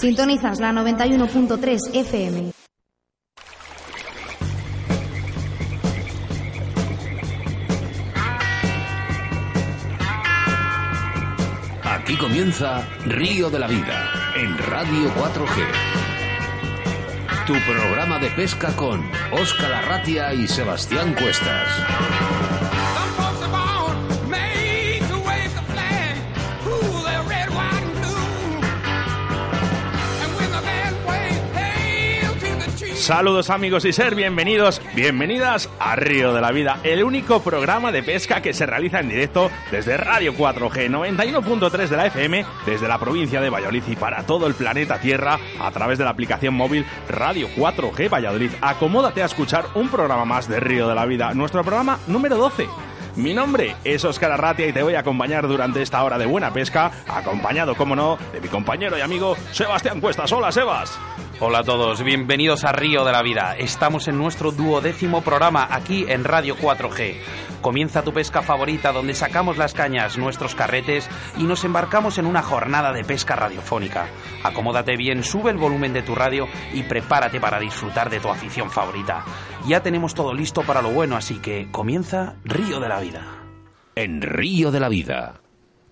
Sintonizas la 91.3 FM. Aquí comienza Río de la Vida en Radio 4G. Tu programa de pesca con Óscar Arratia y Sebastián Cuestas. Saludos amigos y ser bienvenidos, bienvenidas a Río de la Vida, el único programa de pesca que se realiza en directo desde Radio 4G 91.3 de la FM, desde la provincia de Valladolid y para todo el planeta Tierra a través de la aplicación móvil Radio 4G Valladolid. Acomódate a escuchar un programa más de Río de la Vida, nuestro programa número 12. Mi nombre es Óscar Arratia y te voy a acompañar durante esta hora de buena pesca, acompañado, como no, de mi compañero y amigo Sebastián Cuestas. Hola, Sebas. Hola a todos, bienvenidos a Río de la Vida. Estamos en nuestro duodécimo programa aquí en Radio 4G. Comienza tu pesca favorita donde sacamos las cañas, nuestros carretes y nos embarcamos en una jornada de pesca radiofónica. Acomódate bien, sube el volumen de tu radio y prepárate para disfrutar de tu afición favorita. Ya tenemos todo listo para lo bueno, así que comienza Río de la Vida. En Río de la Vida,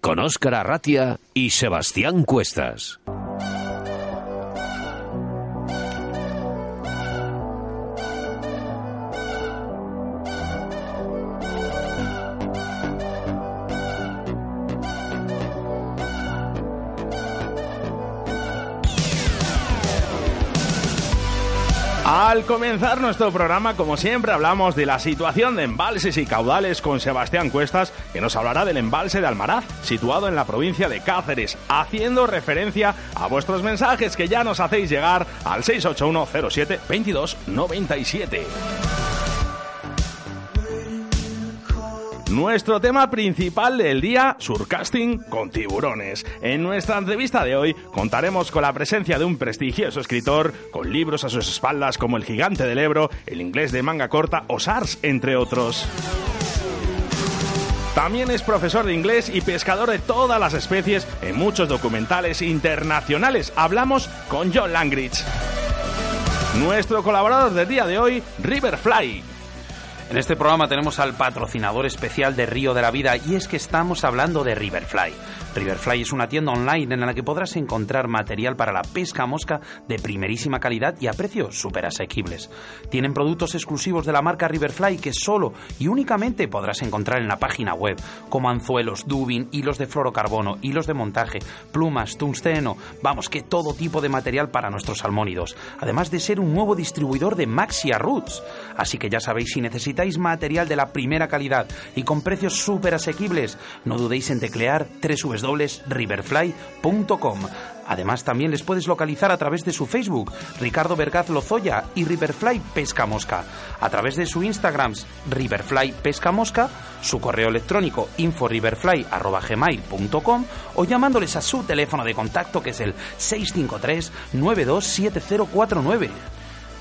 con Óscar Arratia y Sebastián Cuestas. Comenzar nuestro programa, como siempre, hablamos de la situación de embalses y caudales con Sebastián Cuestas, que nos hablará del embalse de Almaraz, situado en la provincia de Cáceres, haciendo referencia a vuestros mensajes que ya nos hacéis llegar al 681 07 22 97. Nuestro tema principal del día, surcasting con tiburones. En nuestra entrevista de hoy contaremos con la presencia de un prestigioso escritor con libros a sus espaldas como El gigante del Ebro, El inglés de manga corta o SARS, entre otros. También es profesor de inglés y pescador de todas las especies en muchos documentales internacionales. Hablamos con John Langridge. Nuestro colaborador del día de hoy, Riverfly. En este programa tenemos al patrocinador especial de Río de la Vida y es que estamos hablando de Riverfly. Riverfly es una tienda online en la que podrás encontrar material para la pesca mosca de primerísima calidad y a precios súper asequibles. Tienen productos exclusivos de la marca Riverfly que solo y únicamente podrás encontrar en la página web, como anzuelos, dubin, hilos de fluorocarbono, hilos de montaje, plumas, tungsteno, vamos, que todo tipo de material para nuestros salmónidos, además de ser un nuevo distribuidor de Maxia Roots. Así que ya sabéis, si necesitáis material de la primera calidad y con precios súper asequibles, no dudéis en teclear www.riverfly.com. Además, también les puedes localizar a través de su Facebook, Ricardo Vergaz Lozoya y Riverfly Pesca Mosca, a través de su Instagram, Riverfly Pesca Mosca, su correo electrónico inforiverfly.gmail.com o llamándoles a su teléfono de contacto que es el 653 927049.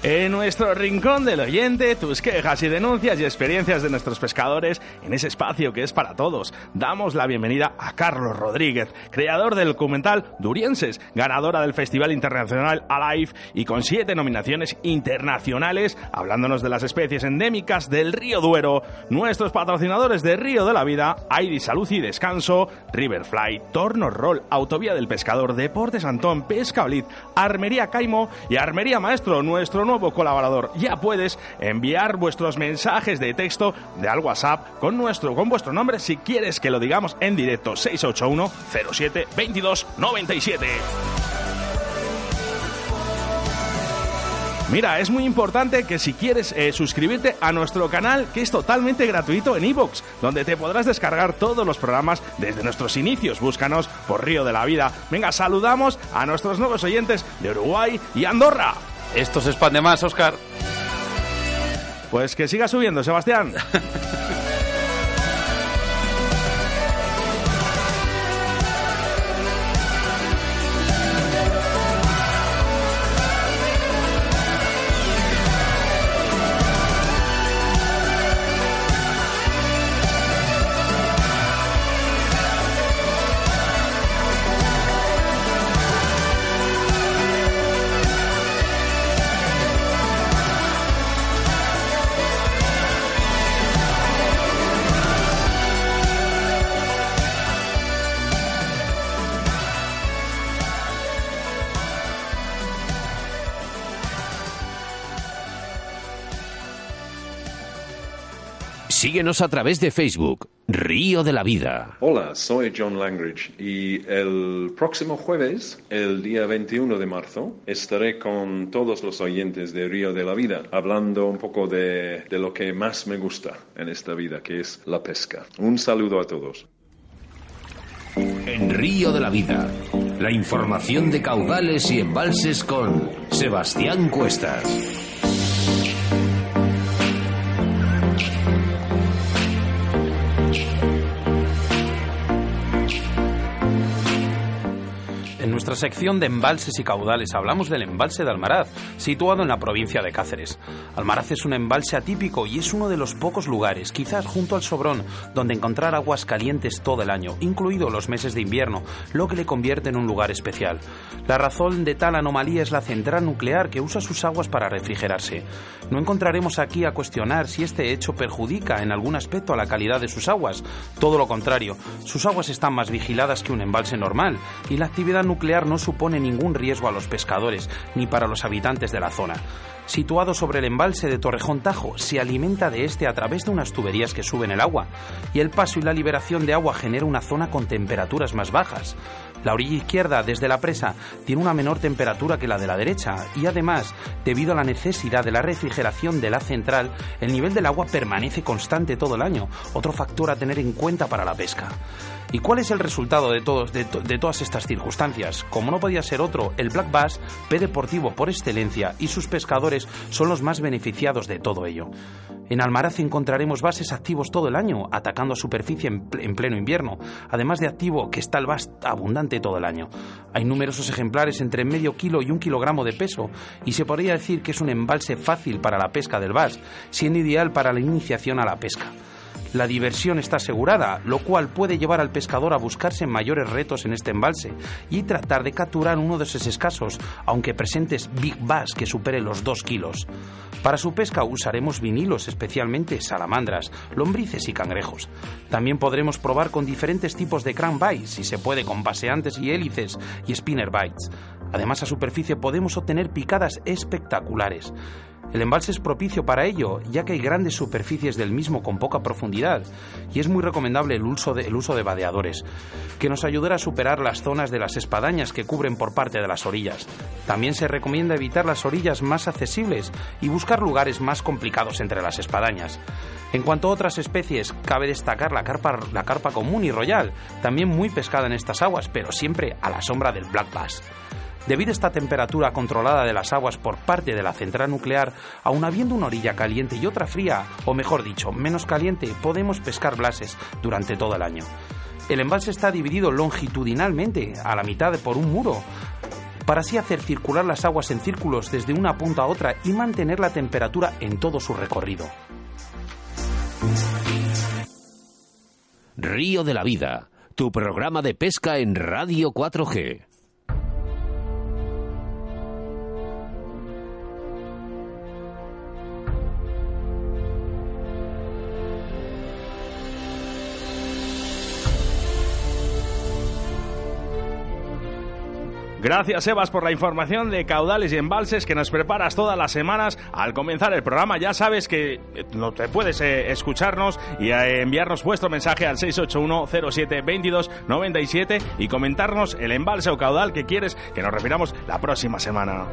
En nuestro rincón del oyente, tus quejas y denuncias y experiencias de nuestros pescadores en ese espacio que es para todos. Damos la bienvenida a Carlos Rodríguez, creador del documental Durienses, ganadora del Festival Internacional Alive y con siete nominaciones internacionales, hablándonos de las especies endémicas del río Duero. Nuestros patrocinadores de Río de la Vida, Aidi Salud y Descanso, Riverfly, Torno Roll, Autovía del Pescador, Deportes Antón, Pesca Blid, Armería Caimo y Armería Maestro, nuestro nuevo colaborador. Ya puedes enviar vuestros mensajes de texto de al WhatsApp con nuestro con vuestro nombre si quieres que lo digamos en directo 681 07 22 97. Mira, es muy importante que si quieres eh, suscribirte a nuestro canal, que es totalmente gratuito en iVoox, donde te podrás descargar todos los programas desde nuestros inicios. Búscanos por Río de la Vida. Venga, saludamos a nuestros nuevos oyentes de Uruguay y Andorra. Esto se expande más, Oscar. Pues que siga subiendo, Sebastián. Síguenos a través de Facebook, Río de la Vida. Hola, soy John Langridge y el próximo jueves, el día 21 de marzo, estaré con todos los oyentes de Río de la Vida hablando un poco de, de lo que más me gusta en esta vida, que es la pesca. Un saludo a todos. En Río de la Vida, la información de caudales y embalses con Sebastián Cuestas. Nuestra sección de embalses y caudales hablamos del embalse de Almaraz, situado en la provincia de Cáceres. Almaraz es un embalse atípico y es uno de los pocos lugares, quizás junto al Sobrón, donde encontrar aguas calientes todo el año, incluido los meses de invierno, lo que le convierte en un lugar especial. La razón de tal anomalía es la central nuclear que usa sus aguas para refrigerarse. No encontraremos aquí a cuestionar si este hecho perjudica en algún aspecto a la calidad de sus aguas. Todo lo contrario, sus aguas están más vigiladas que un embalse normal y la actividad nuclear no supone ningún riesgo a los pescadores ni para los habitantes de la zona. Situado sobre el embalse de Torrejón Tajo, se alimenta de este a través de unas tuberías que suben el agua, y el paso y la liberación de agua genera una zona con temperaturas más bajas. La orilla izquierda, desde la presa, tiene una menor temperatura que la de la derecha y además, debido a la necesidad de la refrigeración de la central, el nivel del agua permanece constante todo el año, otro factor a tener en cuenta para la pesca. ¿Y cuál es el resultado de, todos, de, todas estas circunstancias? Como no podía ser otro, el Black Bass, pez deportivo por excelencia, y sus pescadores son los más beneficiados de todo ello. En Almaraz encontraremos bases activos todo el año, atacando a superficie en, en pleno invierno, además de activo que está el bass abundante todo el año. Hay numerosos ejemplares entre medio kilo y un kilogramo de peso, y se podría decir que es un embalse fácil para la pesca del bass, siendo ideal para la iniciación a la pesca. La diversión está asegurada, lo cual puede llevar al pescador a buscarse mayores retos en este embalse y tratar de capturar uno de esos escasos, aunque presentes big bass que supere los 2 kilos. Para su pesca usaremos vinilos, especialmente salamandras, lombrices y cangrejos. También podremos probar con diferentes tipos de crankbaits, si se puede con paseantes y hélices y spinner bites. Además, a superficie podemos obtener picadas espectaculares. El embalse es propicio para ello, ya que hay grandes superficies del mismo con poca profundidad, y es muy recomendable el uso de, vadeadores, que nos ayudará a superar las zonas de las espadañas que cubren por parte de las orillas. También se recomienda evitar las orillas más accesibles y buscar lugares más complicados entre las espadañas. En cuanto a otras especies, cabe destacar la carpa común y royal, también muy pescada en estas aguas, pero siempre a la sombra del black bass. Debido a esta temperatura controlada de las aguas por parte de la central nuclear, aun habiendo una orilla caliente y otra fría, o mejor dicho, menos caliente, podemos pescar blases durante todo el año. El embalse está dividido longitudinalmente, a la mitad por un muro, para así hacer circular las aguas en círculos desde una punta a otra y mantener la temperatura en todo su recorrido. Río de la Vida, tu programa de pesca en Radio 4G. Gracias, Evas, por la información de caudales y embalses que nos preparas todas las semanas. Al comenzar el programa, ya sabes que eh, no te puedes eh, escucharnos y eh, enviarnos vuestro mensaje al 681-07-2297 y comentarnos el embalse o caudal que quieres que nos refiramos la próxima semana.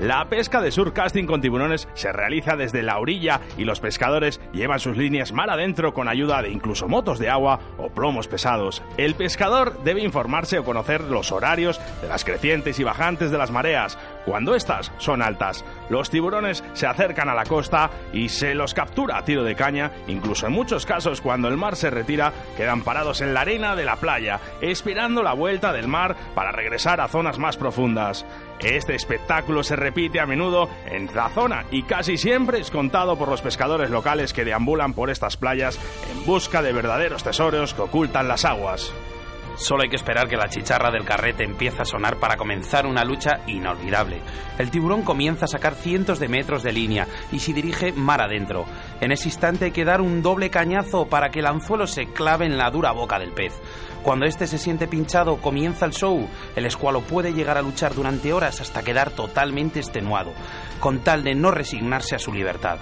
La pesca de surcasting con tiburones se realiza desde la orilla y los pescadores llevan sus líneas mar adentro con ayuda de incluso motos de agua o plomos pesados. El pescador debe informarse o conocer los horarios de las crecientes y bajantes de las mareas. Cuando estas son altas, los tiburones se acercan a la costa y se los captura a tiro de caña. Incluso en muchos casos, cuando el mar se retira, quedan parados en la arena de la playa, esperando la vuelta del mar para regresar a zonas más profundas. Este espectáculo se repite a menudo en la zona y casi siempre es contado por los pescadores locales que deambulan por estas playas en busca de verdaderos tesoros que ocultan las aguas. Solo hay que esperar que la chicharra del carrete empiece a sonar para comenzar una lucha inolvidable. El tiburón comienza a sacar cientos de metros de línea y se dirige mar adentro. En ese instante hay que dar un doble cañazo para que el anzuelo se clave en la dura boca del pez. Cuando este se siente pinchado, comienza el show. El escualo puede llegar a luchar durante horas hasta quedar totalmente extenuado, con tal de no resignarse a su libertad.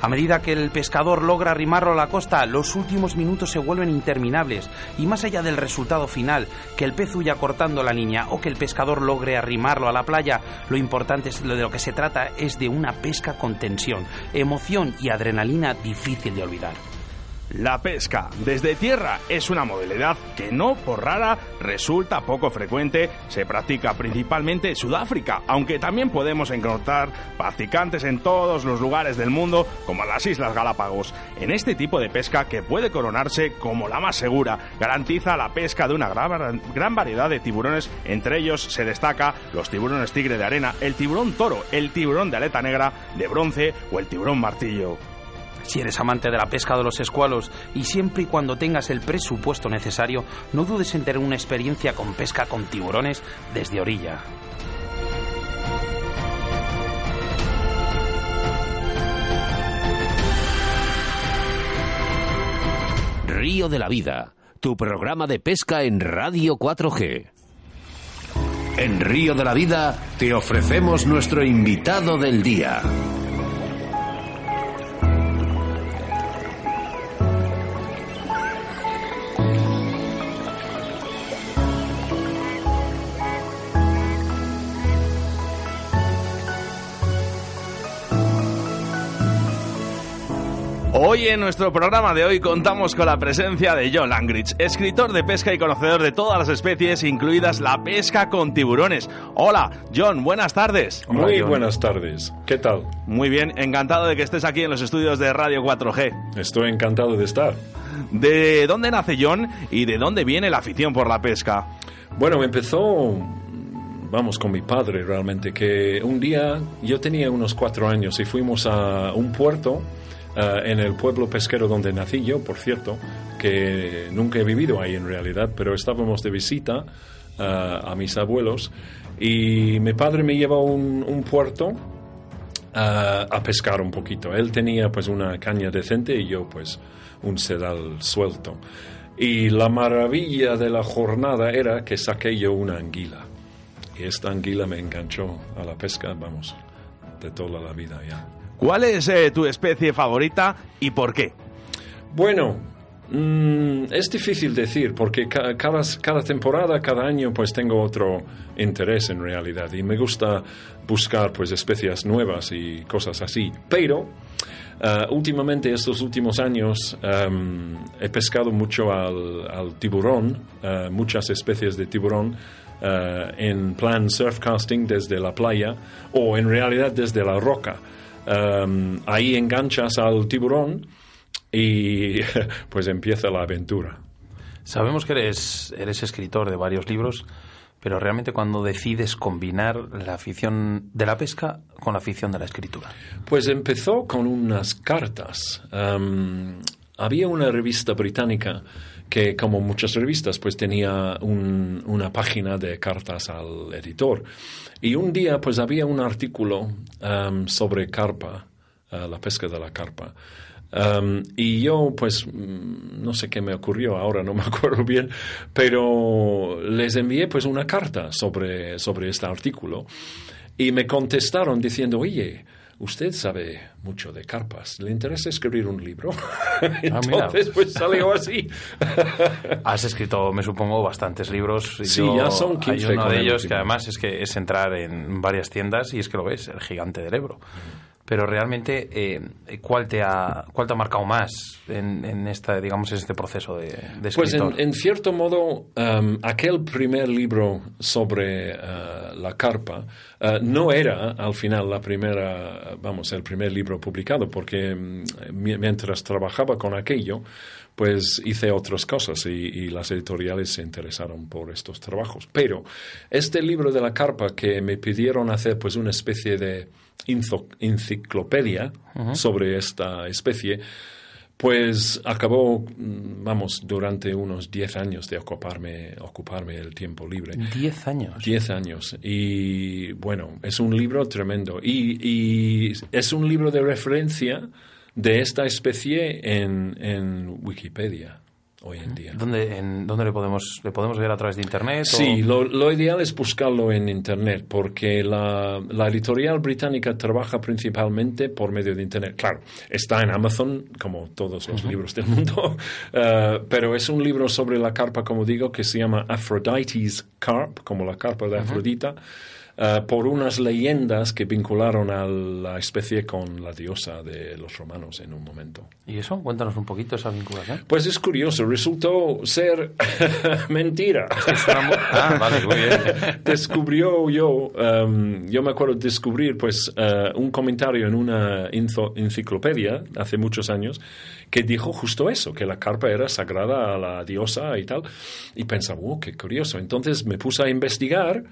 A medida que el pescador logra arrimarlo a la costa, los últimos minutos se vuelven interminables y más allá del resultado final, que el pez huya cortando la línea o que el pescador logre arrimarlo a la playa, lo importante es, de lo que se trata es de una pesca con tensión, emoción y adrenalina difícil de olvidar. La pesca desde tierra es una modalidad que no por rara resulta poco frecuente, se practica principalmente en Sudáfrica, aunque también podemos encontrar practicantes en todos los lugares del mundo, como las Islas Galápagos. En este tipo de pesca, que puede coronarse como la más segura, garantiza la pesca de una gran, gran variedad de tiburones, entre ellos se destaca los tiburones tigre de arena, el tiburón toro, el tiburón de aleta negra, de bronce o el tiburón martillo. Si eres amante de la pesca de los escualos y siempre y cuando tengas el presupuesto necesario, no dudes en tener una experiencia con pesca con tiburones desde orilla. Río de la Vida, tu programa de pesca en Radio 4G. En Río de la Vida te ofrecemos nuestro invitado del día. Hoy en nuestro programa de hoy contamos con la presencia de John Langridge, escritor de pesca y conocedor de todas las especies, incluidas la pesca con tiburones. Hola, John, buenas tardes. Muy buenas tardes. ¿Qué tal? Muy bien, encantado de que estés aquí en los estudios de Radio 4G. Estoy encantado de estar. ¿De dónde nace John y de dónde viene la afición por la pesca? Bueno, empezó vamos, con mi padre realmente, que un día yo tenía unos cuatro años y fuimos a un puerto eh, en el pueblo pesquero donde nací yo, por cierto, que nunca he vivido ahí en realidad, pero estábamos de visita eh, a mis abuelos y mi padre me lleva a un, puerto eh, a pescar un poquito. Él tenía pues una caña decente y yo pues un sedal suelto. Y la maravilla de la jornada era que saqué yo una anguila. Y esta anguila me enganchó a la pesca, vamos, de toda la vida ya. ¿Cuál es eh, tu especie favorita y por qué? Bueno, mm, es difícil decir porque cada, cada temporada, cada año, pues tengo otro interés en realidad y me gusta buscar pues especies nuevas y cosas así. Pero eh, últimamente, estos últimos años, em, he pescado mucho al, tiburón, eh, muchas especies de tiburón. en plan surfcasting desde la playa o en realidad desde la roca. Em, ahí enganchas al tiburón y pues empieza la aventura. Sabemos que eres, eres escritor de varios libros, pero realmente cuando decides combinar la afición de la pesca con la afición de la escritura. Pues empezó con unas cartas. Em, había una revista británica que, como muchas revistas, pues tenía una página de cartas al editor. Y un día, pues había un artículo um, sobre carpa, uh, la pesca de la carpa. Um, y yo, pues, mm, no sé qué me ocurrió ahora, no me acuerdo bien, pero les envié pues una carta sobre, sobre este artículo y me contestaron diciendo, oye, usted sabe mucho de carpas, ¿le interesa escribir un libro? Entonces, pues salió así. Has escrito, me supongo, bastantes libros. Sí, ya son 15. Hay uno de ellos que además es que es entrar en varias tiendas y es que lo ves, el gigante del Ebro pero realmente eh, ¿cuál, te ha, ¿cuál te ha marcado más en, en esta, digamos, en este proceso de, de Pues escritor? en, en cierto modo, um, aquel primer libro sobre uh, la carpa uh, no era al final la primera, vamos, el primer libro publicado, porque um, mientras trabajaba con aquello, pues hice otras cosas y, y, las editoriales se interesaron por estos trabajos. Pero este libro de la carpa que me pidieron hacer pues una especie de enciclopedia uh -huh. sobre esta especie, pues acabó, vamos, durante unos 10 años de ocuparme, ocuparme el tiempo libre. ¿10 años? 10 años. Y bueno, es un libro tremendo. Y, y es un libro de referencia de esta especie en, en Wikipedia hoy en día. ¿Dónde, en, ¿dónde le, podemos, le podemos ver a través de Internet? Sí, o... lo, lo, ideal es buscarlo en Internet porque la, la, editorial británica trabaja principalmente por medio de Internet. Claro, está en Amazon, como todos los uh -huh. libros del mundo, uh, pero es un libro sobre la carpa, como digo, que se llama Aphrodite's Carp, como la carpa de Afrodita. Uh -huh. Uh, por unas leyendas que vincularon a la especie con la diosa de los romanos en un momento. ¿Y eso? Cuéntanos un poquito esa vinculación. Pues es curioso, resultó ser mentira. ah, vale, muy bien. Descubrió yo, um, yo me acuerdo de descubrir pues uh, un comentario en una enciclopedia hace muchos años que dijo justo eso, que la carpa era sagrada a la diosa y tal. Y pensaba, oh, qué curioso. Entonces me puse a investigar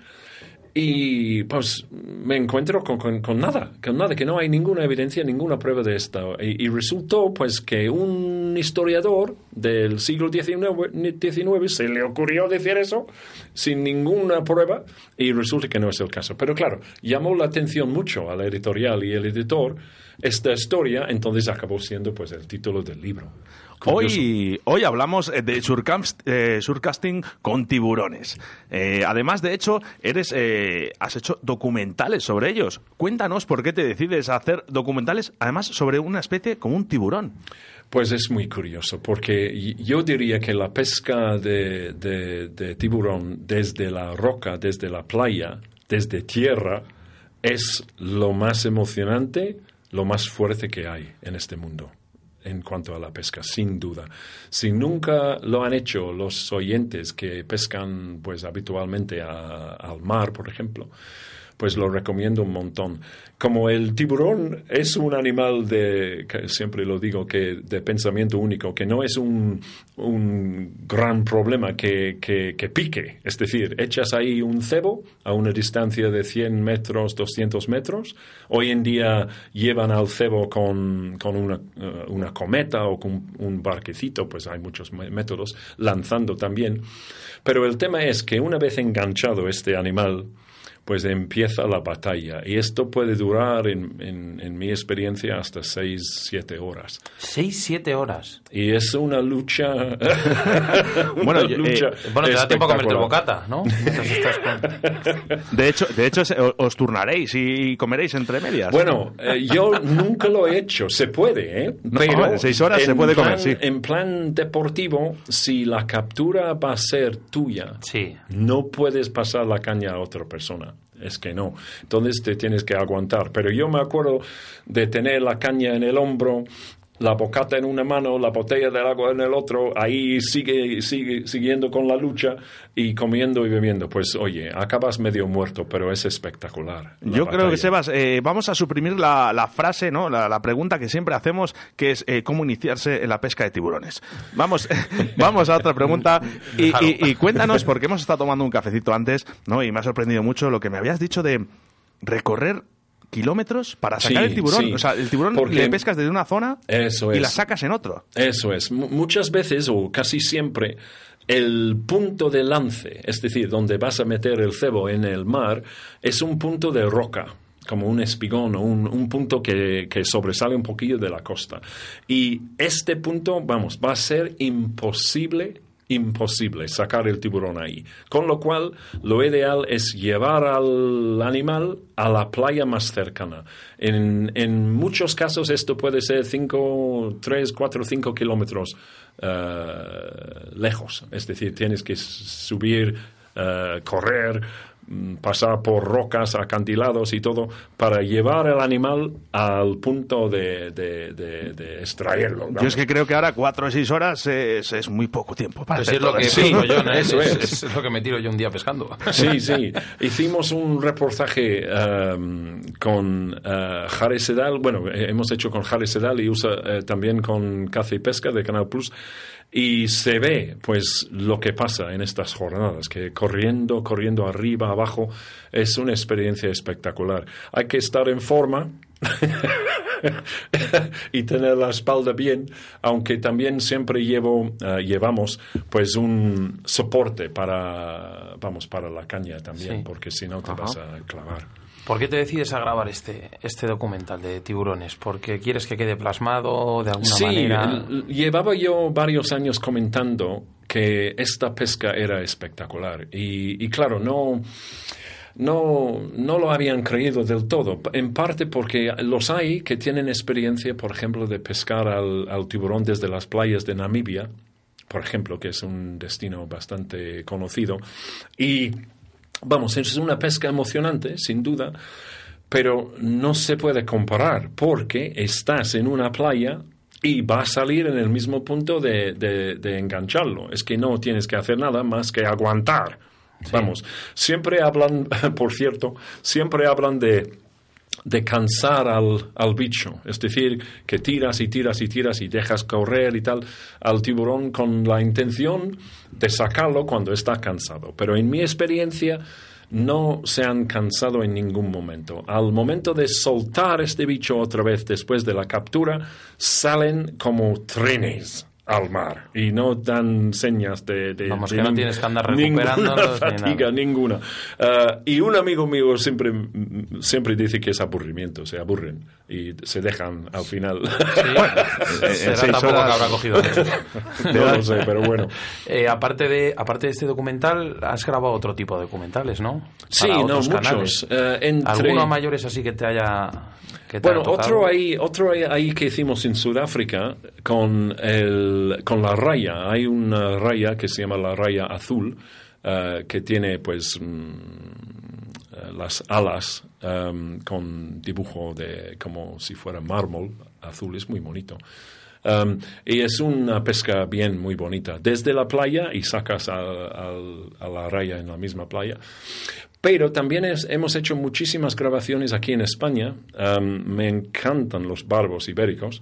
y pues me encuentro con, con, con, nada, con nada, que no hay ninguna evidencia, ninguna prueba de esto. Y, y resultó pues que un historiador del siglo XIX, XIX, se le ocurrió decir eso sin ninguna prueba y resulta que no es el caso. Pero claro, llamó la atención mucho a la editorial y el editor esta historia, entonces acabó siendo pues el título del libro. Hoy, hoy hablamos de surcast, eh, surcasting con tiburones. Eh, además, de hecho, eres, eh, has hecho documentales sobre ellos. Cuéntanos por qué te decides a hacer documentales, además, sobre una especie como un tiburón. Pues es muy curioso, porque yo diría que la pesca de, de, de tiburón desde la roca, desde la playa, desde tierra, es lo más emocionante, lo más fuerte que hay en este mundo en cuanto a la pesca, sin duda. Si nunca lo han hecho los oyentes que pescan pues habitualmente a, al mar, por ejemplo, pues lo recomiendo un montón. Como el tiburón es un animal de, siempre lo digo, que de pensamiento único, que no es un, un gran problema que, que, que, pique. Es decir, echas ahí un cebo a una distancia de 100 metros, 200 metros. Hoy en día llevan al cebo con, con una, uh, una cometa o con un barquecito, pues hay muchos métodos, lanzando también. Pero el tema es que una vez enganchado este animal, pues empieza la batalla. Y esto puede durar, en, en, en mi experiencia, hasta seis, siete horas. ¿Seis, siete horas? Y es una lucha... bueno, una lucha eh, bueno, te da tiempo a comerte bocata, ¿no? de hecho, de hecho os turnaréis y comeréis entre medias. Bueno, eh, yo nunca lo he hecho. Se puede, ¿eh? Pero no, seis horas se puede plan, comer, sí. En plan deportivo, si la captura va a ser tuya, sí. no puedes pasar la caña a otra persona es que no. Entonces te tienes que aguantar. Pero yo me acuerdo de tener la caña en el hombro, la bocata en una mano, la botella del agua en el otro, ahí sigue, sigue siguiendo con la lucha y comiendo y bebiendo. Pues oye, acabas medio muerto, pero es espectacular. Yo batalla. creo que, Sebas, eh, vamos a suprimir la, la frase, ¿no? La, la, pregunta que siempre hacemos, que es eh, cómo iniciarse en la pesca de tiburones. Vamos, vamos a otra pregunta y, y, y cuéntanos, porque hemos estado tomando un cafecito antes, ¿no? Y me ha sorprendido mucho lo que me habías dicho de recorrer kilómetros para sacar sí, el tiburón. Sí. O sea, el tiburón Porque le pescas desde una zona eso y es. la sacas en otro. Eso es. M muchas veces, o casi siempre, el punto de lance, es decir, donde vas a meter el cebo en el mar, es un punto de roca. como un espigón o un, un punto que, que sobresale un poquillo de la costa. Y este punto, vamos, va a ser imposible imposible sacar el tiburón ahí. Con lo cual, lo ideal es llevar al animal a la playa más cercana. En, en muchos casos esto puede ser 5, 3, 4, 5 kilómetros eh, lejos. Es decir, tienes que subir, eh, correr, pasar por rocas, acantilados y todo, para llevar el animal al punto de, de, de- de extraerlo. Yo es que creo que ahora cuatro o seis horas es, es muy poco tiempo para Pues hacer es lo que yo, ¿no? eso es, es. es lo que me tiro yo un día pescando. Sí, sí. Hicimos un reportaje em, con eh, Jare Sedal. Bueno, eh, hemos hecho con Jare Sedal y usa eh, también con Caza y Pesca de Canal Plus. Y se ve, pues, lo que pasa en estas jornadas, que corriendo, corriendo arriba, abajo, es una experiencia espectacular. Hay que estar en forma y tener la espalda bien, aunque también siempre llevo, eh, llevamos, pues, un soporte para, vamos, para la caña también, Sí. porque si no te vas a clavar. ¿Por qué te decides a grabar este, este documental de tiburones? ¿Porque quieres que quede plasmado de alguna Sí, manera? l- llevaba yo varios años comentando que esta pesca era espectacular y, y claro, no, no, no lo habían creído del todo, en parte porque los hay que tienen experiencia, por ejemplo, de pescar al, al tiburón desde las playas de Namibia, por ejemplo, que es un destino bastante conocido, y vamos, es una pesca emocionante, sin duda, pero no se puede comparar porque estás en una playa y va a salir en el mismo punto de, de- de engancharlo. Es que no tienes que hacer nada más que aguantar. Vamos, siempre hablan, por cierto, siempre hablan de, de cansar al, al bicho. Es decir, que tiras y tiras y tiras y dejas correr y tal al tiburón con la intención de sacarlo cuando está cansado. Pero en mi experiencia no se han cansado en ningún momento. Al momento de soltar este bicho otra vez después de la captura, salen como trenes al mar y no dan señas de, de- Vamos, de que no tienes que andar ninguna recuperándolos ni fatiga, nada. ninguna. Ah, y un amigo mío siempre, siempre dice que es aburrimiento, se aburren y se dejan al final. Será seis tampoco horas- que habrá cogido no lo sé, pero bueno. Eh, aparte, de, aparte de este documental, has grabado otro tipo de documentales, ¿no? Sí, Para no, muchos. Eh, entre- ¿Alguno mayores así que te haya... Que te Bueno, haya otro ahí, otro ahí- ahí que hicimos en Sudáfrica con, el, con la raya. Hay una raya que se llama la raya azul, eh, que tiene pues mm, eh, las alas em, con dibujo de como si fuera mármol azul. Es muy bonito. Um, y es una pesca bien muy bonita. Desde la playa y sacas a la raya en la misma playa. Pero también hemos hecho muchísimas grabaciones aquí en España. Um, me encantan los barbos ibéricos,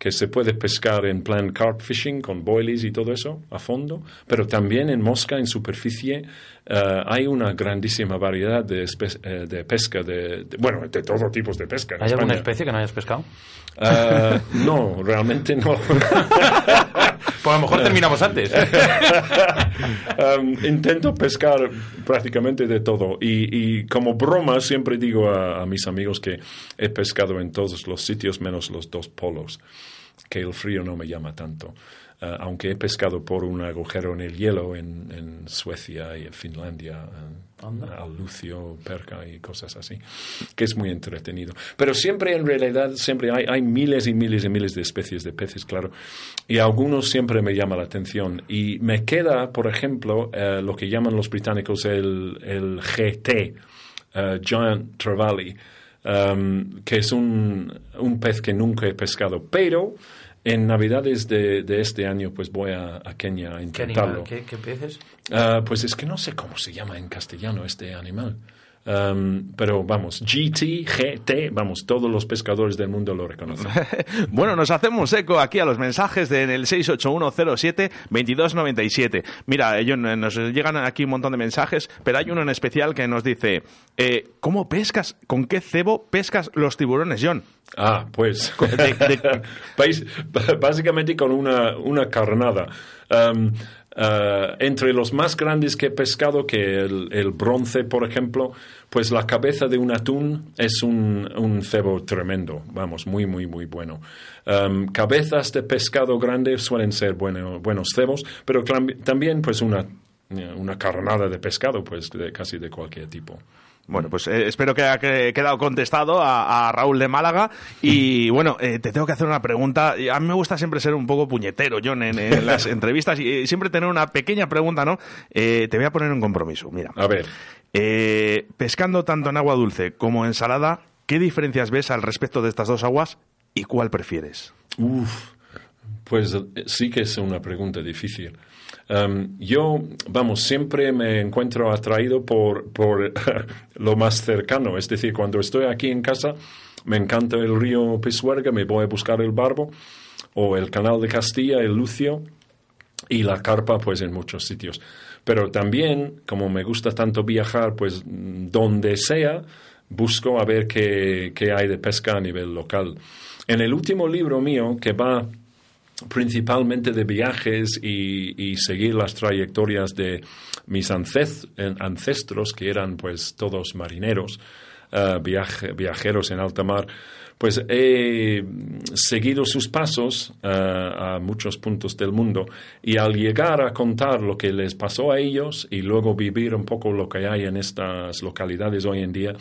que se puede pescar en plan carp fishing con boilies y todo eso a fondo. Pero también en mosca, en superficie, eh, hay una grandísima variedad de, eh, de pesca, de, de- bueno, de todo tipos de pesca. ¿Hay alguna especie que no hayas pescado? Eh, no, realmente no. Pues a lo mejor terminamos antes. Um, intento pescar prácticamente de todo y, y como broma siempre digo a, a mis amigos que he pescado en todos los sitios menos los dos polos, que el frío no me llama tanto. Uh, aunque he pescado por un agujero en el hielo en, en Suecia y en Finlandia, uh, al lucio, perca y cosas así, que es muy entretenido. Pero siempre en realidad, siempre hay, hay miles y miles y miles de especies de peces, claro, y algunos siempre me llama la atención. Y me queda, por ejemplo, eh, lo que llaman los británicos el, el GT, Giant Trevally, um, que es un, un pez que nunca he pescado, pero en Navidades de, de este año pues voy a, a Kenia a ¿Qué intentarlo. animal? ¿Qué, qué peces? Ah, pues es que no sé cómo se llama en castellano este animal. Um, pero vamos, GT, GT, vamos, todos los pescadores del mundo lo reconocen. Bueno, nos hacemos eco aquí a los mensajes de en el 68107-2297. Mira, ellos nos llegan aquí un montón de mensajes, pero hay uno en especial que nos dice, eh, ¿cómo pescas, con qué cebo pescas los tiburones, John? Ah, pues. De- de- Básicamente con una, una carnada. Um, eh, entre los más grandes que he pescado, que el, bronce, por ejemplo, pues la cabeza de un atún es un, cebo tremendo, vamos, muy, muy, muy bueno. Um, cabezas de pescado grande suelen ser bueno, buenos cebos, pero también pues una, una carnada de pescado, pues de, casi de cualquier tipo. Bueno, pues eh, espero que haya quedado contestado a, Raúl de Málaga. Y bueno, eh, te tengo que hacer una pregunta. A mí me gusta siempre ser un poco puñetero, John, en, las entrevistas y siempre tener una pequeña pregunta, ¿no? Eh, te voy a poner un compromiso. Mira. A ver. pescando tanto en agua dulce como en salada, ¿qué diferencias ves al respecto de estas dos aguas y cuál prefieres? Uf, pues sí que es una pregunta difícil. Um, yo, vamos, siempre me encuentro atraído por, por lo más cercano. Es decir, cuando estoy aquí en casa, me encanta el río Pisuerga, me voy a buscar el Barbo o el canal de Castilla, el Lucio y la carpa, pues en muchos sitios. Pero también, como me gusta tanto viajar, pues donde sea, busco a ver qué, qué hay de pesca a nivel local. En el último libro mío, que va principalmente de viajes y, seguir las trayectorias de mis ancestros, que eran pues todos marineros, eh, viajeros en alta mar, pues he seguido sus pasos eh, a muchos puntos del mundo. Y al llegar a contar lo que les pasó a ellos y luego vivir un poco lo que hay en estas localidades hoy en día,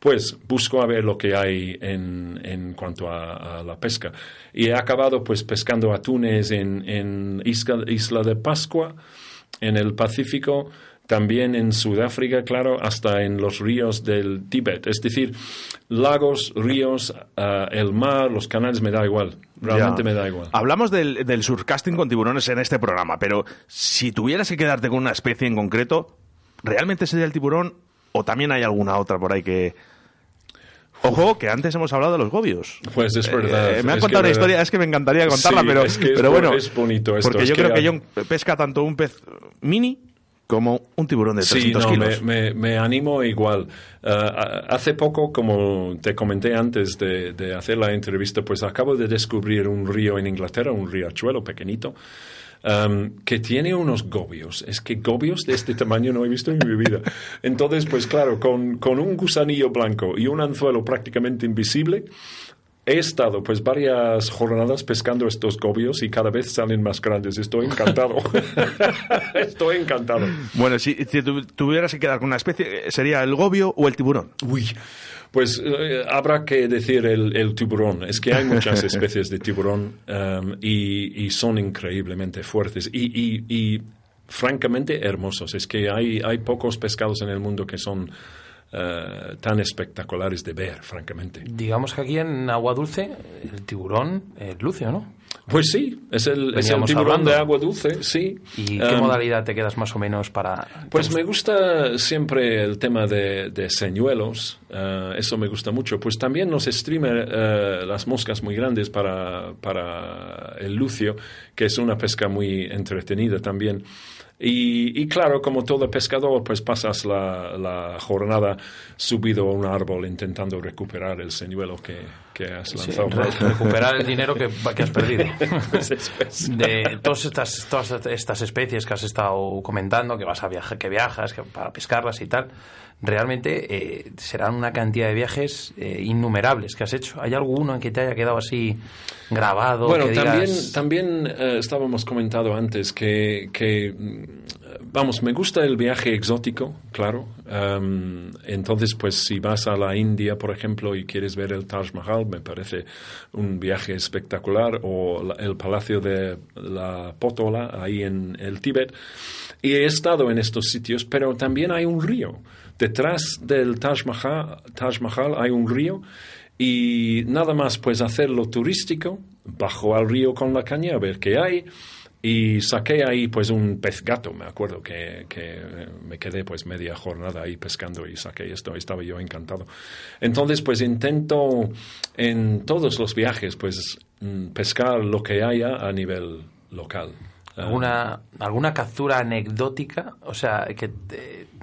pues busco a ver lo que hay en, en cuanto a, la pesca. Y he acabado pues pescando atunes en, en Isla, Isla de Pascua, en el Pacífico, también en Sudáfrica, claro, hasta en los ríos del Tíbet. Es decir, lagos, ríos, eh, el mar, los canales, me da igual. Realmente me da igual. Hablamos del, del surcasting con tiburones en este programa, pero si tuvieras que quedarte con una especie en concreto, ¿realmente sería el tiburón o también hay alguna otra por ahí que, Ojo, que antes hemos hablado de los gobios. Pues es verdad. Eh, me han contado una historia, es que me encantaría contarla, pero, pero bueno. Es bonito esto. Porque yo creo que, John pesca tanto un pez mini como un tiburón de 300 sí, no, kilos. Me, me, animo igual. Eh, hace poco, como te comenté antes de, de, hacer la entrevista, pues acabo de descubrir un río en Inglaterra, un riachuelo pequeñito, que tiene unos gobios. Es que gobios de este tamaño no he visto en mi vida. Entonces, pues claro, con, con un gusanillo blanco y un anzuelo prácticamente invisible, he estado pues varias jornadas pescando estos gobios y cada vez salen más grandes. Estoy encantado. Estoy encantado. Bueno, si, si, tuvieras que quedar con una especie, ¿sería el gobio o el tiburón? Uy, pues eh, habrá que decir el, tiburón. Es que hay muchas especies de tiburón um, y, son increíblemente fuertes y, y, francamente hermosos. Es que hay, hay pocos pescados en el mundo que son uh, tan espectaculares de ver, francamente. Digamos que aquí en Agua Dulce el tiburón es lucio, ¿no? Pues sí, es el, tiburón de agua dulce, sí. ¿Y qué um, modalidad te quedas más o menos para...? Pues me gusta siempre el tema de, señuelos, uh, eso me gusta mucho. Pues también nos streamer uh, las moscas muy grandes para, para el lucio, que es una pesca muy entretenida también. Y, claro, como todo pescador, pues pasas la, jornada subido a un árbol intentando recuperar el señuelo que, has lanzado. recuperar el dinero que, has perdido. De todas estas, todas estas especies que has estado comentando, que vas a viajar, que viajas, que para pescarlas y tal, realmente eh, serán una cantidad de viajes eh, innumerables que has hecho. ¿Hay alguno en que te haya quedado así grabado? Bueno, también, también eh, estábamos comentando antes que, que, vamos, me gusta el viaje exótico, claro. entonces, pues si vas a la India, por ejemplo, y quieres ver el Taj Mahal, me parece un viaje espectacular, o el Palacio de la Pótola, ahí en el Tíbet. Y he estado en estos sitios, pero también hay un río. Detrás del Taj Mahal, hay un río y nada más pues hacerlo turístico, bajo al río con la caña a ver qué hay y saqué ahí pues un pez gato, me acuerdo que, me quedé pues media jornada ahí pescando y saqué esto, estaba yo encantado. Entonces pues intento en todos los viajes pues mm, pescar lo que haya a nivel local. ¿Alguna, alguna captura anecdótica? O sea, que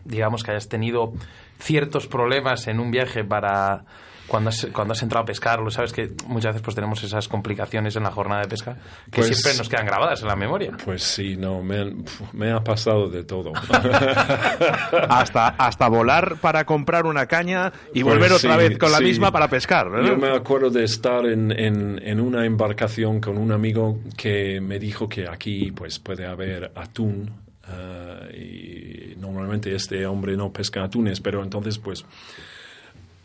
digamos que hayas tenido ciertos problemas en un viaje para cuando has, cuando has entrado a pescar, lo sabes que muchas veces pues tenemos esas complicaciones en la jornada de pesca que Pues- siempre nos quedan grabadas en la memoria. Pues sí, no, me, me ha pasado de todo. hasta, hasta volar para comprar una caña y Pues volver otra sí, vez con la sí. misma para pescar. ¿no? Yo me acuerdo de estar en, en, en una embarcación con un amigo que me dijo que aquí pues puede haber atún ah, y normalmente este hombre no pesca atunes, pero entonces pues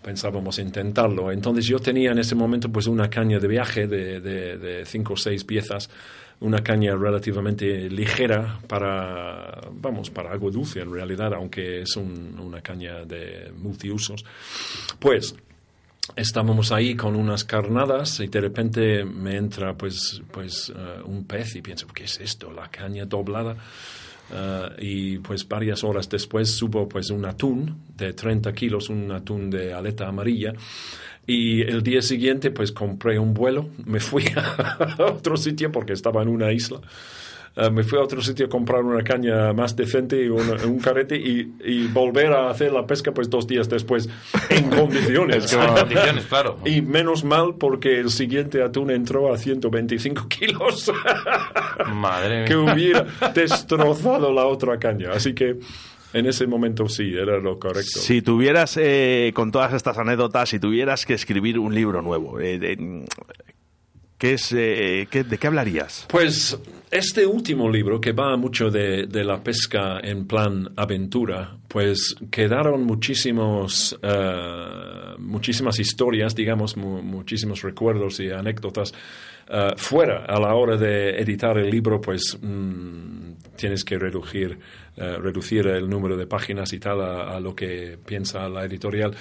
pensábamos intentarlo. Entonces yo tenía en ese momento pues una caña de viaje de, de, de cinco o seis piezas, una caña relativamente ligera para, vamos, para algo dulce en realidad, aunque es un- una caña de multiusos. Pues estábamos ahí con unas carnadas y de repente me entra pues, pues eh, un pez y pienso, ¿qué es esto? La caña doblada. Eh, y pues varias horas después subo pues un atún de 30 kilos, un atún de aleta amarilla. Y el día siguiente pues compré un vuelo, me fui a otro sitio porque estaba en una isla. Eh, me fui a otro sitio a comprar una caña más decente y un, un carrete y, y volver a hacer la pesca pues dos días después en condiciones. En condiciones, claro. Y menos mal porque el siguiente atún entró a 125 kilos Madre que mía. hubiera destrozado la otra caña. Así que en ese momento sí, era lo correcto. Si tuvieras, eh, con todas estas anécdotas, si tuvieras que escribir un libro nuevo, eh, de- ¿qué es, eh, qué- ¿de qué hablarías? Pues este último libro, que va mucho de, la pesca en plan aventura, pues quedaron muchísimos, eh, muchísimas historias, digamos, mu- muchísimos recuerdos y anécdotas eh, fuera. A la hora de editar el libro, pues mm, tienes que reducir, reducir el número de páginas y tal a, lo que piensa la editorial.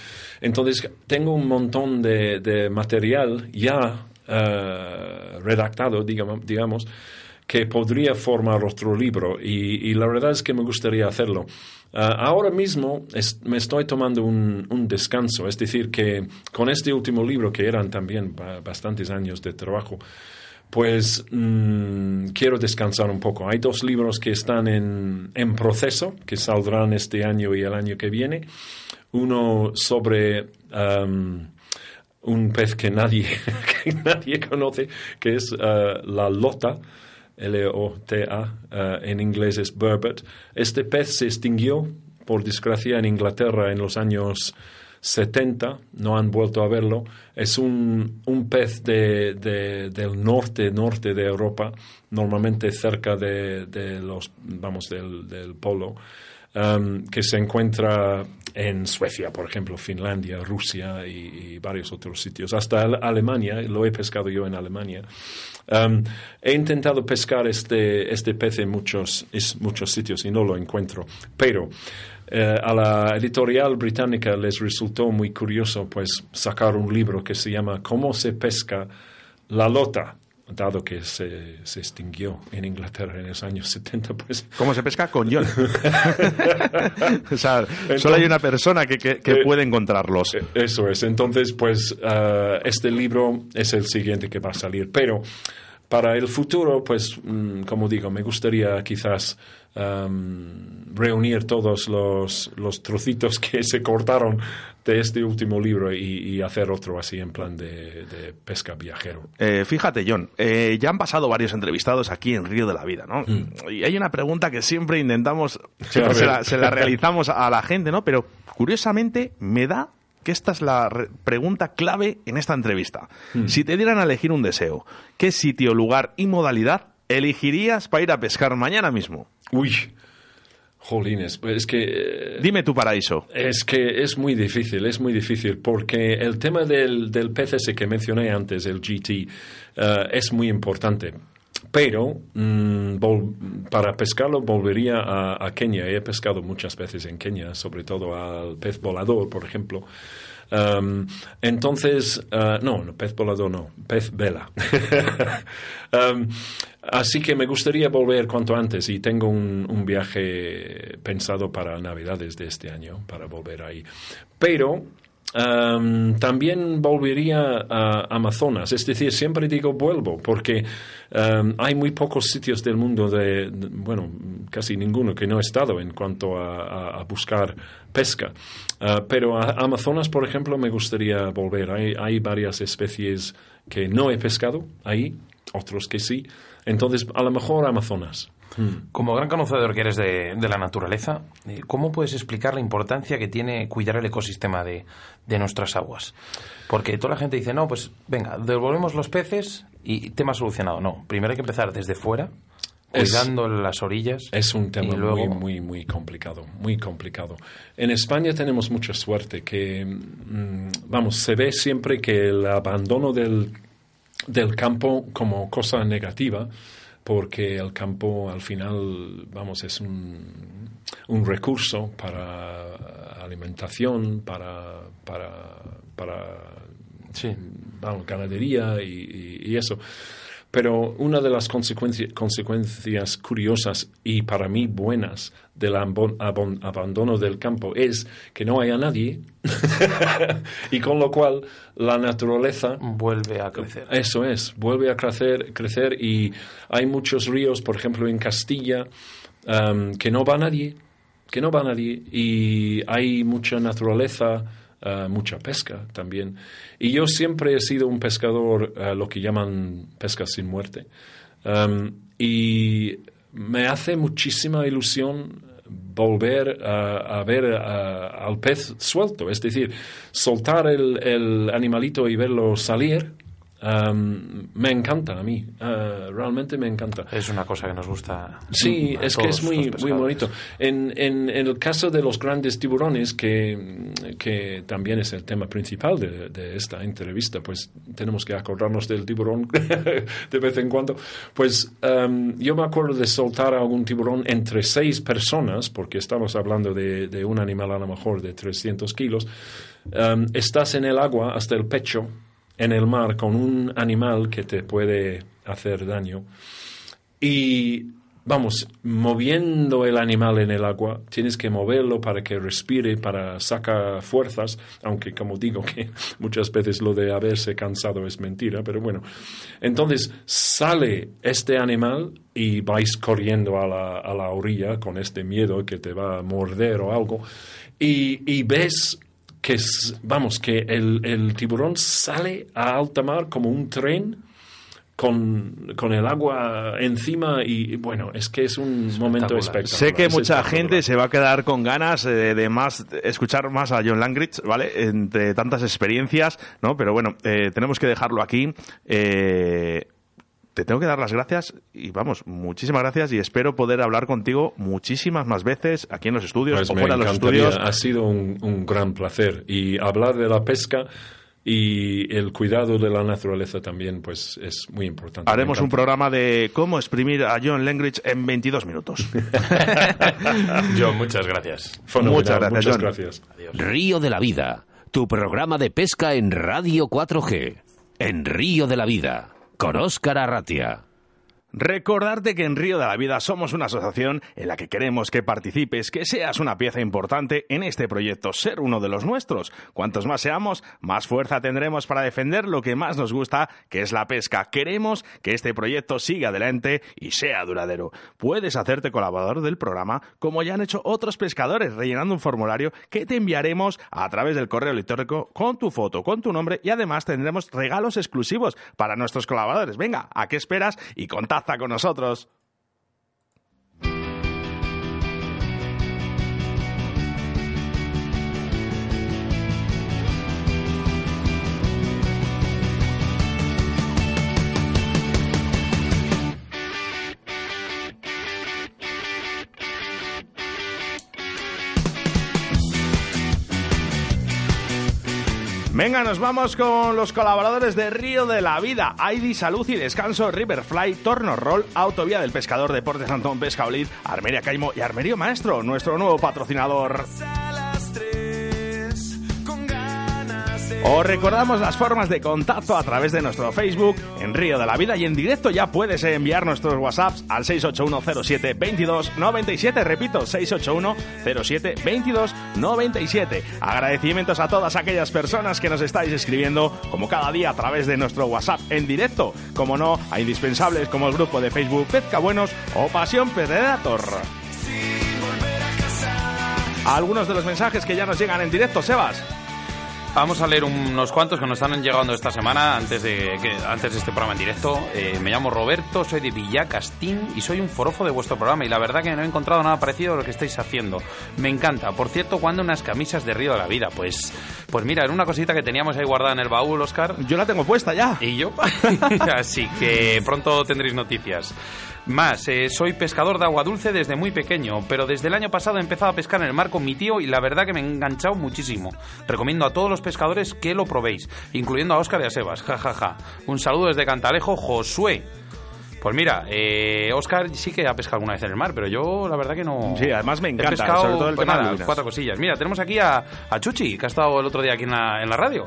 Entonces, tengo un montón de material ya eh, redactado, digamos, que podría formar otro libro y, la verdad es que me gustaría hacerlo. Ah, ahora mismo me estoy tomando un, descanso, es decir, que con este último libro, que eran también ba- bastantes años de trabajo, pues mm, quiero descansar un poco. Hay dos libros que están en, proceso, que saldrán este año y el año que viene. Uno sobre am, un pez que nadie, que nadie conoce, que es eh, la lota, L-O-T-A, eh, en inglés es burbot. Este pez se extinguió, por desgracia, en Inglaterra en los años 70, no han vuelto a verlo. Es un, un pez de, de- del norte, norte de Europa, normalmente cerca de, de los, vamos, del, del polo um, que se encuentra en Suecia, por ejemplo, Finlandia, Rusia y, y varios otros sitios, hasta Ale- Alemania, lo he pescado yo en Alemania. Um, he intentado pescar este, este pez en muchos, es- muchos sitios y no lo encuentro, pero eh, a la editorial británica les resultó muy curioso pues sacar un libro que se llama ¿Cómo se pesca la lota? Dado que se, se extinguió en Inglaterra en los años 70, pues ¿Cómo se pesca? Con John. o sea, solo hay una persona que, que- que Eh, puede encontrarlos. Eh, Eso es. Entonces, pues ah, este libro es el siguiente que va a salir. Pero para el futuro, pues, mm, como digo, me gustaría quizás am, reunir todos los, los trocitos que se cortaron de este último libro y, y hacer otro así en plan de, de pesca viajero. Eh, fíjate, John, eh, ya han pasado varios entrevistados aquí en Río de la Vida, ¿no? Mm. Y hay una pregunta que siempre intentamos, siempre se la, se la realizamos a la gente, ¿no? Pero curiosamente me da que esta es la re- pregunta clave en esta entrevista. Mm. Si te dieran a elegir un deseo, ¿qué sitio, lugar y modalidad elegirías para ir a pescar mañana mismo? Uy, jolines, es que... eh, Dime tu paraíso. Es que es muy difícil, es muy difícil, porque el tema del, del pez ese que mencioné antes, el GT, eh, es muy importante. Pero mm, vol- para pescarlo volvería a, a Kenia. He pescado muchas veces en Kenia, sobre todo al pez volador, por ejemplo. Um, entonces, eh, no, no, pez volador no, pez vela. Um, así que me gustaría volver cuanto antes y tengo un, un viaje pensado para Navidades de este año, para volver ahí. Pero um, también volvería a Amazonas, es decir, siempre digo vuelvo, porque hay muy pocos sitios del mundo, de, de- bueno, casi ninguno que no he estado en cuanto a, a- a buscar pesca. Uh, pero a Amazonas, por ejemplo, me gustaría volver. Hay, hay varias especies que no he pescado ahí, otros que sí. Entonces, a lo mejor Amazonas. Como gran conocedor que eres de, la naturaleza, eh, ¿cómo puedes explicar la importancia que tiene cuidar el ecosistema de nuestras aguas? Porque toda la gente dice, no, pues venga, devolvemos los peces y tema solucionado. No, primero hay que empezar desde fuera, Es- cuidando las orillas. Es un tema luego, muy, muy, muy complicado, muy complicado. En España tenemos mucha suerte que, mm, vamos, se ve siempre que el abandono del, del campo como cosa negativa, porque el campo al final, vamos, es un, un recurso para alimentación, para, para, para Sí. vamos, ganadería y, y- y eso. Pero una de las consecuencia- consecuencias curiosas y para mí buenas del ambon- abon- abandono del campo es que no haya nadie y con lo cual la naturaleza vuelve a crecer. eso es, vuelve a crecer, crecer y hay muchos ríos, por ejemplo en Castilla, am, que no va nadie, que no va nadie y hay mucha naturaleza, ah, mucha pesca también. Y yo siempre he sido un pescador, ah, lo que llaman pesca sin muerte. Am, y me hace muchísima ilusión volver a, ver a- al pez suelto, es decir, soltar el, el animalito y verlo salir, am, me encanta a mí, ah, realmente me encanta. Es una cosa que nos gusta. Sí, es que es muy, muy bonito. En, en, en el caso de los grandes tiburones, que, que también es el tema principal de, de esta entrevista, pues tenemos que acordarnos del tiburón de vez en cuando. Pues em, yo me acuerdo de soltar a algún tiburón entre seis personas, porque estamos hablando de, de un animal a lo mejor de 300 kilos. Em, estás en el agua hasta el pecho, en el mar, con un animal que te puede hacer daño. Y vamos, moviendo el animal en el agua, tienes que moverlo para que respire, para sacar fuerzas, aunque como digo que muchas veces lo de haberse cansado es mentira, pero bueno. Entonces sale este animal y vais corriendo a la, a la orilla con este miedo que te va a morder o algo, y, y ves que, es- vamos, que el, el tiburón sale a alta mar como un tren con, con el agua encima y bueno, es que es un momento espectacular. Sé que es mucha gente se va a quedar con ganas eh, de más escuchar más a John Langridge, ¿vale? Entre tantas experiencias, ¿no? Pero bueno, eh, tenemos que dejarlo aquí. Eh, te tengo que dar las gracias y vamos, muchísimas gracias y espero poder hablar contigo muchísimas más veces aquí en los estudios Pues o me fuera de los estudios. Ha sido un, un gran placer y hablar de la pesca y el cuidado de la naturaleza también pues es muy importante. Haremos un programa de cómo exprimir a John Langridge en 22 minutos. John, muchas gracias. Fenomenal, Muchas gracias, muchas John. gracias. Río de la Vida, tu programa de pesca en Radio 4G. En Río de la Vida, con Óscar Arratia. Recordarte que en Río de la Vida somos una asociación en la que queremos que participes, que seas una pieza importante en este proyecto, ser uno de los nuestros. Cuantos más seamos, más fuerza tendremos para defender lo que más nos gusta, que es la pesca. Queremos que este proyecto siga adelante y sea duradero. Puedes hacerte colaborador del programa, como ya han hecho otros pescadores, rellenando un formulario que te enviaremos a través del correo electrónico con tu foto, con tu nombre y además tendremos regalos exclusivos para nuestros colaboradores. Venga, ¿a qué esperas? Y contacta con nosotros. Venga, nos vamos con los colaboradores de Río de la Vida, ID Salud y Descanso, Riverfly, Torno Roll, Autovía del Pescador, Deportes Antón Pescaolid, Armeria Caimo y Armerio Maestro, nuestro nuevo patrocinador. Os recordamos las formas de contacto a través de nuestro Facebook en Río de la Vida y en directo ya puedes enviar nuestros WhatsApps al 681072297, repito, 681072297. Agradecimientos a todas aquellas personas que nos estáis escribiendo como cada día a través de nuestro WhatsApp en directo, como no, a indispensables como el grupo de Facebook Pezca Buenos o Pasión Predator. Algunos de los mensajes que ya nos llegan en directo, Sebas. Vamos a leer unos cuantos que nos están llegando esta semana antes de, que, antes de este programa en directo. Eh, me llamo Roberto, soy de Villacastín y soy un forofo de vuestro programa y la verdad que no he encontrado nada parecido a lo que estáis haciendo. Me encanta. Por cierto, ¿cuándo unas camisas de Río de la Vida? Pues, pues mira, era una cosita que teníamos ahí guardada en el baúl, Oscar. Yo la tengo puesta ya. Y yo. Así que pronto tendréis noticias. Más, eh, soy pescador de agua dulce desde muy pequeño, pero desde el año pasado he empezado a pescar en el mar con mi tío y la verdad que me he enganchado muchísimo. Recomiendo a todos los pescadores que lo probéis, incluyendo a Óscar y a Sebas. Ja, ja, ja. Un saludo desde Cantalejo, Josué. Pues mira, eh, Oscar sí que ha pescado alguna vez en el mar, pero yo la verdad que no. Sí, además me He encanta, pescado, sobre todo el pues tema nada, cuatro cosillas. Mira, tenemos aquí a, a Chuchi, que ha estado el otro día aquí en la, en la radio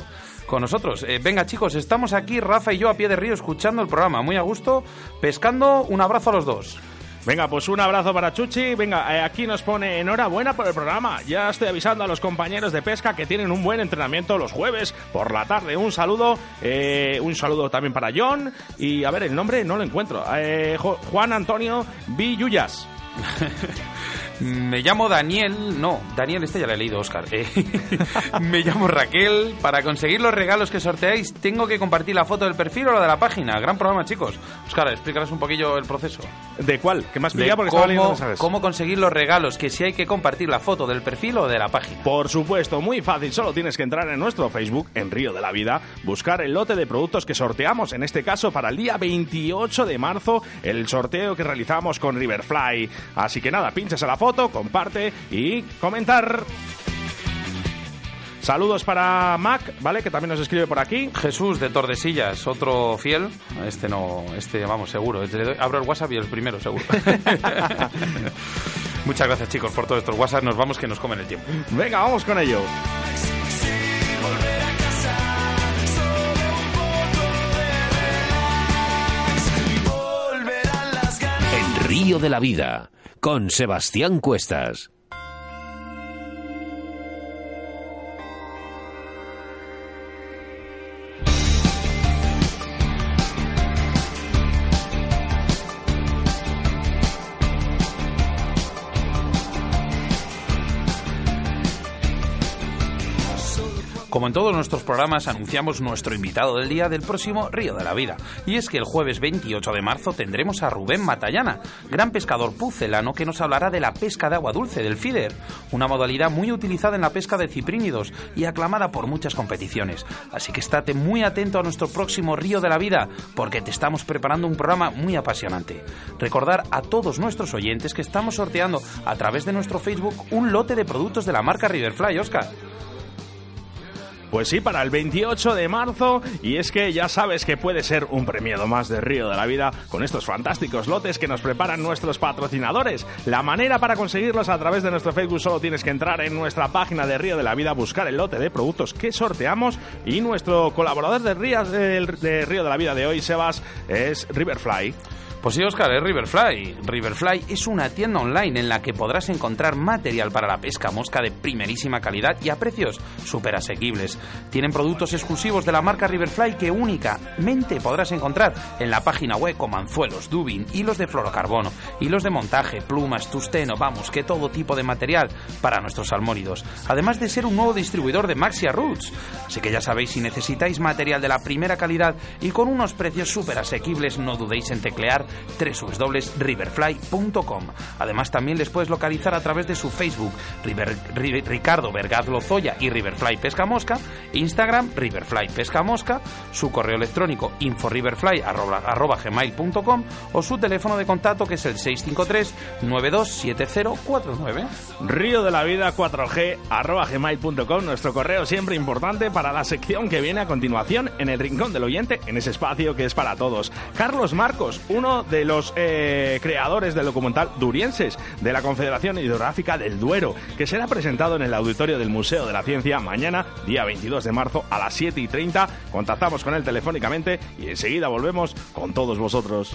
con nosotros. Eh, venga, chicos, estamos aquí, Rafa y yo, a pie de río, escuchando el programa. Muy a gusto, pescando. Un abrazo a los dos. Venga, pues un abrazo para Chuchi. Venga, eh, aquí nos pone enhorabuena por el programa. Ya estoy avisando a los compañeros de pesca que tienen un buen entrenamiento los jueves por la tarde. Un saludo, eh, un saludo también para John. Y a ver, el nombre no lo encuentro. Eh, Juan Antonio Villullas. Me llamo Daniel, no, Daniel, este ya lo he leído, Oscar. Eh, me llamo Raquel. Para conseguir los regalos que sorteáis, tengo que compartir la foto del perfil o la de la página. Gran programa, chicos. Oscar, explícanos un poquillo el proceso. ¿De cuál? ¿Qué más pilla? Porque leyendo cómo, mensajes. cómo conseguir los regalos, que si hay que compartir la foto del perfil o de la página. Por supuesto, muy fácil. Solo tienes que entrar en nuestro Facebook, en Río de la Vida, buscar el lote de productos que sorteamos. En este caso, para el día 28 de marzo, el sorteo que realizamos con Riverfly. Así que nada, pinchas a la foto, comparte y comentar. Saludos para Mac, ¿vale? Que también nos escribe por aquí. Jesús de Tordesillas, otro fiel. Este no, este vamos, seguro. Este le doy- abro el WhatsApp y el primero, seguro. Muchas gracias, chicos, por todos estos WhatsApp. Nos vamos que nos comen el tiempo. Venga, vamos con ello. En Río de la Vida, con Sebastián Cuestas. Como en todos nuestros programas, anunciamos nuestro invitado del día del próximo Río de la Vida. Y es que el jueves 28 de marzo tendremos a Rubén Matallana, gran pescador pucelano que nos hablará de la pesca de agua dulce, del feeder, una modalidad muy utilizada en la pesca de ciprínidos y aclamada por muchas competiciones. Así que estate muy atento a nuestro próximo Río de la Vida, porque te estamos preparando un programa muy apasionante. Recordar a todos nuestros oyentes que estamos sorteando a través de nuestro Facebook un lote de productos de la marca Riverfly, Oscar. Pues sí, para el 28 de marzo. Y es que ya sabes que puede ser un premiado más de Río de la Vida con estos fantásticos lotes que nos preparan nuestros patrocinadores. La manera para conseguirlos a través de nuestro Facebook solo tienes que entrar en nuestra página de Río de la Vida, buscar el lote de productos que sorteamos. Y nuestro colaborador de Río de, de Río de la Vida de hoy, Sebas, es Riverfly. Pues sí, Oscar, es Riverfly. Riverfly es una tienda online en la que podrás encontrar material para la pesca mosca de primerísima calidad y a precios súper asequibles. Tienen productos exclusivos de la marca Riverfly que únicamente podrás encontrar en la página web como anzuelos, dubin, hilos de fluorocarbono, hilos de montaje, plumas, tusteno, vamos, que todo tipo de material para nuestros salmónidos. Además de ser un nuevo distribuidor de Maxia Roots. Así que ya sabéis, si necesitáis material de la primera calidad y con unos precios súper asequibles, no dudéis en teclear www.riverfly.com. Además, también les puedes localizar a través de su Facebook, River- Ri- Ricardo Vergaz Lozoya y Riverfly Pesca Mosca, Instagram, Riverfly Pesca Mosca, su correo electrónico inforriverfly.gmail.com o su teléfono de contacto que es el 653 927049. Río de la Vida 4G arroba gmail.com, nuestro correo siempre importante para la sección que viene a continuación en el Rincón del Oyente, en ese espacio que es para todos. Carlos Marcos, uno de los eh, creadores del documental Durienses, de la Confederación Hidrográfica del Duero, que será presentado en el auditorio del Museo de la Ciencia mañana, día 22 de marzo, a las 7 y 30. Contactamos con él telefónicamente y enseguida volvemos con todos vosotros.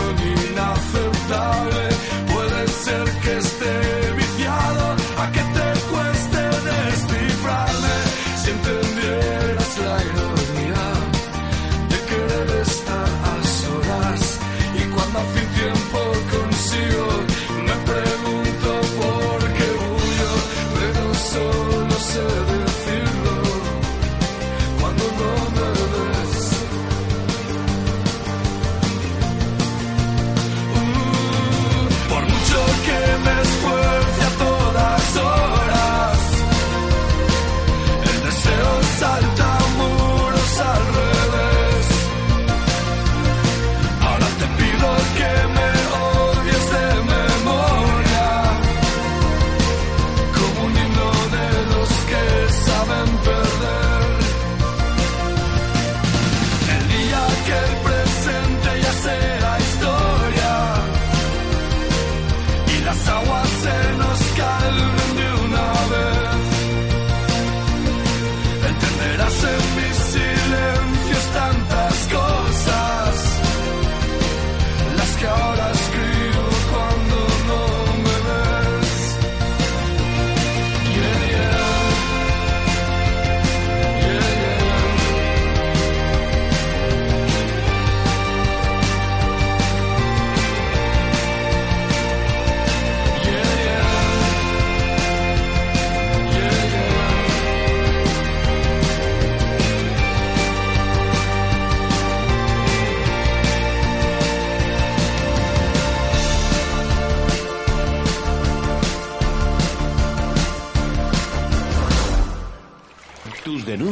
inaceptable, puede ser que esté viciado a que te cueste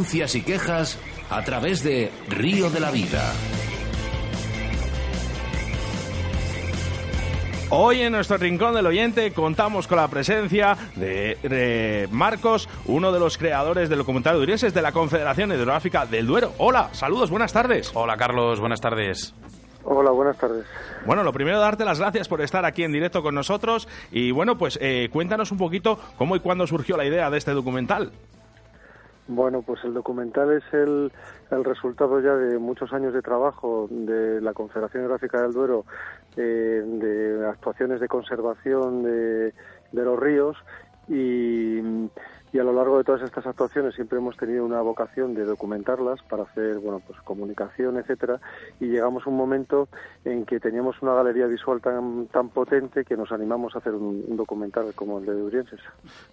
denuncias y quejas a través de Río de la Vida. Hoy en nuestro rincón del oyente contamos con la presencia de, de Marcos, uno de los creadores del documental de Urienses de la Confederación Hidrográfica del Duero. Hola, saludos, buenas tardes. Hola Carlos, buenas tardes. Hola, buenas tardes. Bueno, lo primero, darte las gracias por estar aquí en directo con nosotros y bueno, pues eh, cuéntanos un poquito cómo y cuándo surgió la idea de este documental. Bueno, pues el documental es el, el resultado ya de muchos años de trabajo de la Confederación Gráfica del Duero, eh, de actuaciones de conservación de, de los ríos y, y a lo largo de todas estas actuaciones siempre hemos tenido una vocación de documentarlas para hacer bueno pues comunicación etcétera y llegamos a un momento en que teníamos una galería visual tan tan potente que nos animamos a hacer un, un documental como el de Durienses.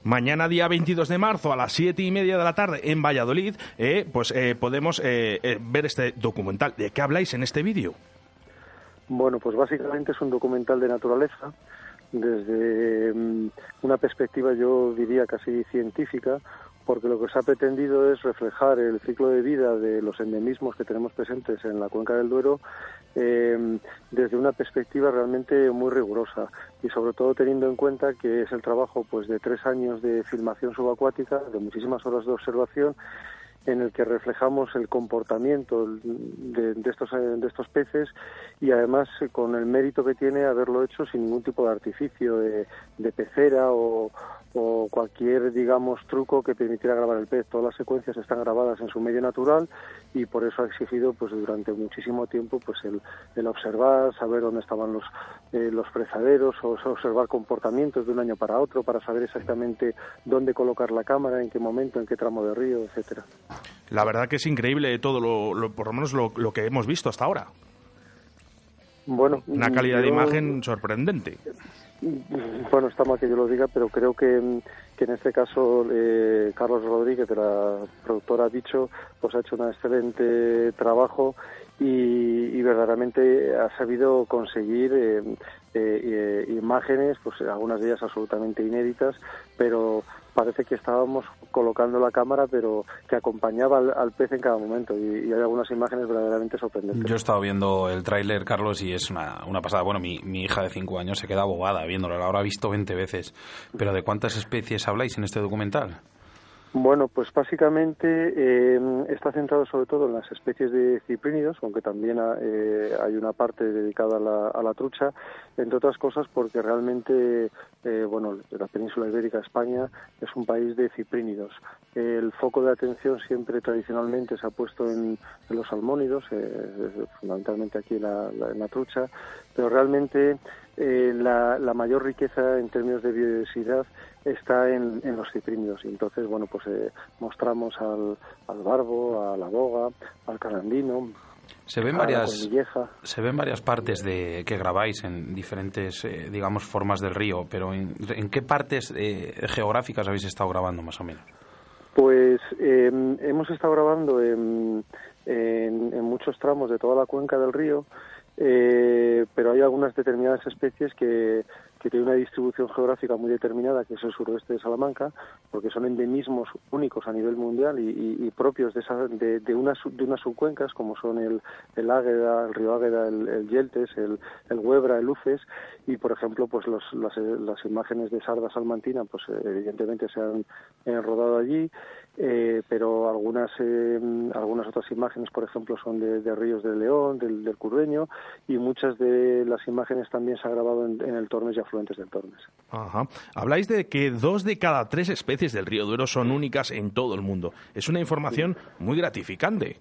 Mañana, día 22 de marzo, a las 7 y media de la tarde en Valladolid, eh, pues eh, podemos eh, eh, ver este documental. ¿De qué habláis en este vídeo? Bueno, pues básicamente es un documental de naturaleza desde mm, una perspectiva yo diría casi científica porque lo que se ha pretendido es reflejar el ciclo de vida de los endemismos que tenemos presentes en la cuenca del Duero eh, desde una perspectiva realmente muy rigurosa y sobre todo teniendo en cuenta que es el trabajo pues de tres años de filmación subacuática, de muchísimas horas de observación en el que reflejamos el comportamiento de, de estos de estos peces y además con el mérito que tiene haberlo hecho sin ningún tipo de artificio de, de pecera o, o cualquier digamos truco que permitiera grabar el pez todas las secuencias están grabadas en su medio natural y por eso ha exigido pues durante muchísimo tiempo pues el, el observar saber dónde estaban los eh, los fresaderos o observar comportamientos de un año para otro para saber exactamente dónde colocar la cámara en qué momento en qué tramo de río etcétera La verdad que es increíble todo, lo, por lo menos lo, que hemos visto hasta ahora. Bueno, una calidad de imagen sorprendente. Bueno, está mal que yo lo diga, pero creo que, que en este caso eh, Carlos Rodríguez, de la productora Dicho, pues ha hecho un excelente trabajo y, verdaderamente ha sabido conseguir eh, eh, imágenes, pues algunas de ellas absolutamente inéditas, pero parece que estábamos colocando la cámara, pero que acompañaba al, pez en cada momento. Y, hay algunas imágenes verdaderamente sorprendentes. Yo he estado viendo el tráiler, Carlos, y es una, una pasada. Bueno, mi, hija de 5 años se queda abogada viéndolo, la habrá visto 20 veces. Pero ¿de cuántas especies habláis en este documental? Bueno, pues básicamente eh, está centrado sobre todo en las especies de ciprínidos, aunque también eh, hay una parte dedicada a la, trucha, entre otras cosas porque realmente, eh, bueno, la península ibérica, España, es un país de ciprínidos. El foco de atención siempre tradicionalmente se ha puesto en, los salmónidos, fundamentalmente aquí en la, trucha, pero realmente la, la mayor riqueza en términos de biodiversidad está en, los ciprínidos. Y entonces, bueno, pues eh, mostramos al, al, barbo, a la boga, al calandino. Se ven, varias, se ven varias partes de que grabáis en diferentes, eh, digamos, formas del río, pero ¿en, qué partes eh, geográficas habéis estado grabando más o menos? Pues em, hemos estado grabando en, en, muchos tramos de toda la cuenca del río, pero hay algunas determinadas especies que, que tiene una distribución geográfica muy determinada, que es el suroeste de Salamanca, porque son endemismos únicos a nivel mundial y, propios de, esa, de, de, unas, de unas subcuencas, como son el, el Águeda, el río Águeda, el, Yeltes, el, el Huebra, el Uces, y por ejemplo, pues los, las, las imágenes de Sarda Salmantina, pues evidentemente se han rodado allí, eh, pero algunas eh, algunas otras imágenes, por ejemplo, son de, ríos de León, del, del Curveño, y muchas de las imágenes también se han grabado en, el Tormes y afluentes del Tormes. Ajá. Habláis de que dos de cada tres especies del río Duero son únicas en todo el mundo. Es una información muy gratificante.